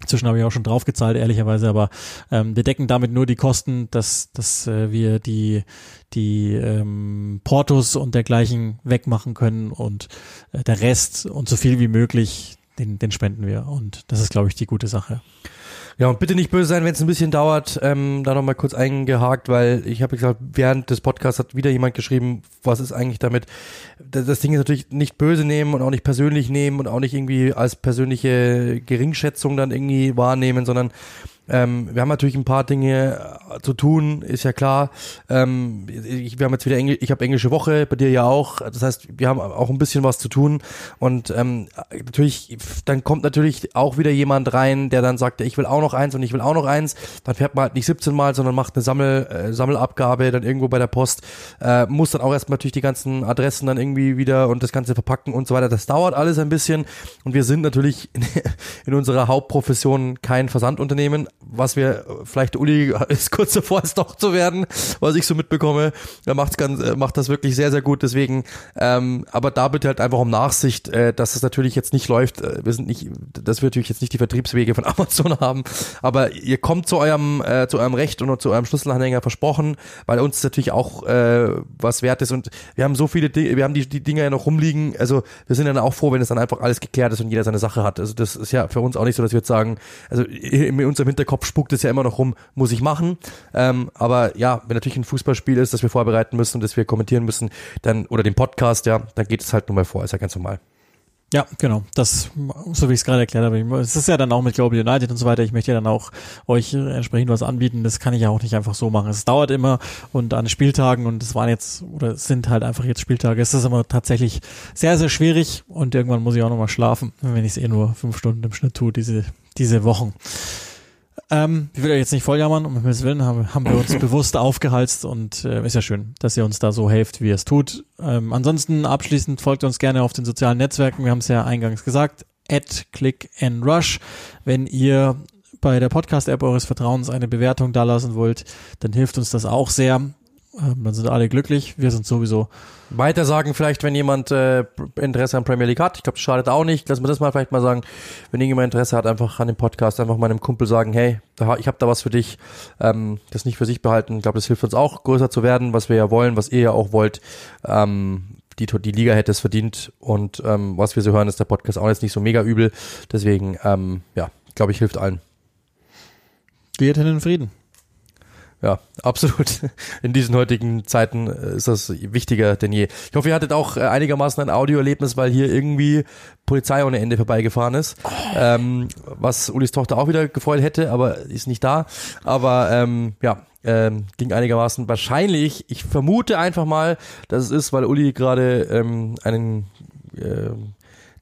Zwischen habe ich auch schon draufgezahlt, ehrlicherweise, aber ähm, wir decken damit nur die Kosten, dass, dass äh, wir die, die ähm, Portos und dergleichen wegmachen können und äh, der Rest und so viel wie möglich, den, den spenden wir. Und das ist, glaube ich, die gute Sache. Ja, und bitte nicht böse sein, wenn es ein bisschen dauert. Ähm, da nochmal kurz eingehakt, weil ich habe gesagt, während des Podcasts hat wieder jemand geschrieben, was ist eigentlich damit. Das, das Ding ist natürlich nicht böse nehmen und auch nicht persönlich nehmen und auch nicht irgendwie als persönliche Geringschätzung dann irgendwie wahrnehmen, sondern ähm, wir haben natürlich ein paar Dinge äh, zu tun, ist ja klar. Ähm, ich, wir haben jetzt wieder Engl ich habe englische Woche, bei dir ja auch. Das heißt, wir haben auch ein bisschen was zu tun. Und ähm, natürlich, dann kommt natürlich auch wieder jemand rein, der dann sagt, ich will auch noch eins und ich will auch noch eins. Dann fährt man halt nicht 17 Mal, sondern macht eine Sammel, äh, Sammelabgabe dann irgendwo bei der Post. Äh, muss dann auch erstmal natürlich die ganzen Adressen dann irgendwie wieder und das Ganze verpacken und so weiter. Das dauert alles ein bisschen. Und wir sind natürlich in, in unserer Hauptprofession kein Versandunternehmen, was wir, vielleicht Uli ist kurz davor, es doch zu werden, was ich so mitbekomme. Er macht's ganz, macht das wirklich sehr, sehr gut. Deswegen, ähm, aber da bitte halt einfach um Nachsicht, äh, dass es natürlich jetzt nicht läuft. Äh, wir sind nicht, dass wir natürlich jetzt nicht die Vertriebswege von Amazon haben, aber ihr kommt zu eurem, äh, zu eurem Recht und zu eurem Schlüsselanhänger versprochen, weil uns natürlich auch äh, was wert ist und wir haben so viele Dinge, wir haben die, die Dinger ja noch rumliegen. Also wir sind dann auch froh, wenn es dann einfach alles geklärt ist und jeder seine Sache hat. Also das ist ja für uns auch nicht so, dass wir jetzt sagen, also in unserem Hinterkopf Kopf spuckt es ja immer noch rum, muss ich machen. Ähm, aber ja, wenn natürlich ein Fußballspiel ist, das wir vorbereiten müssen und das wir kommentieren müssen, dann, oder den Podcast, ja, dann geht es halt nun mal vor, ist ja ganz normal. Ja, genau. Das, so wie ich es gerade erklärt habe. Es ist ja dann auch mit Global United und so weiter. Ich möchte ja dann auch euch entsprechend was anbieten. Das kann ich ja auch nicht einfach so machen. Es dauert immer und an Spieltagen und es waren jetzt oder es sind halt einfach jetzt Spieltage. Es ist immer tatsächlich sehr, sehr schwierig und irgendwann muss ich auch nochmal schlafen, wenn ich es eh nur fünf Stunden im Schnitt tue, diese, diese Wochen. Ähm, ich will euch jetzt nicht volljammern, um Himmels Willen haben, haben wir uns bewusst aufgehalst und äh, ist ja schön, dass ihr uns da so helft, wie ihr es tut. Ähm, ansonsten abschließend folgt uns gerne auf den sozialen Netzwerken, wir haben es ja eingangs gesagt, at click and rush. Wenn ihr bei der Podcast-App eures Vertrauens eine Bewertung dalassen wollt, dann hilft uns das auch sehr. Ähm, dann sind alle glücklich. Wir sind sowieso. Weiter sagen vielleicht, wenn jemand äh, Interesse an Premier League hat. Ich glaube, das schadet auch nicht. Lass mir das mal vielleicht mal sagen. Wenn irgendjemand Interesse hat, einfach an dem Podcast, einfach meinem Kumpel sagen, hey, da, ich habe da was für dich. Ähm, das nicht für sich behalten. Ich glaube, das hilft uns auch, größer zu werden, was wir ja wollen, was ihr ja auch wollt. Ähm, die, die Liga hätte es verdient. Und ähm, was wir so hören, ist der Podcast auch jetzt nicht so mega übel. Deswegen, ähm, ja, glaube ich, hilft allen. Geht in den Frieden. Ja, absolut. In diesen heutigen Zeiten äh, ist das wichtiger denn je. Ich hoffe, ihr hattet auch äh, einigermaßen ein Audioerlebnis, weil hier irgendwie Polizei ohne Ende vorbeigefahren ist. Ähm, was Ulis Tochter auch wieder gefreut hätte, aber ist nicht da. Aber ähm, ja, ähm, ging einigermaßen wahrscheinlich. Ich vermute einfach mal, dass es ist, weil Uli gerade ähm, einen äh,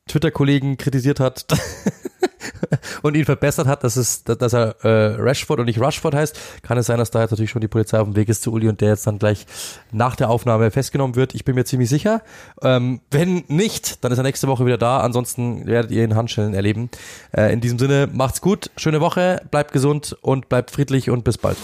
Twitter-Kollegen kritisiert hat. und ihn verbessert hat, dass es, dass er äh, Rashford und nicht Rushford heißt, kann es sein, dass da jetzt natürlich schon die Polizei auf dem Weg ist zu Uli und der jetzt dann gleich nach der Aufnahme festgenommen wird. Ich bin mir ziemlich sicher. Ähm, wenn nicht, dann ist er nächste Woche wieder da. Ansonsten werdet ihr ihn Handschellen erleben. Äh, in diesem Sinne, macht's gut, schöne Woche, bleibt gesund und bleibt friedlich und bis bald.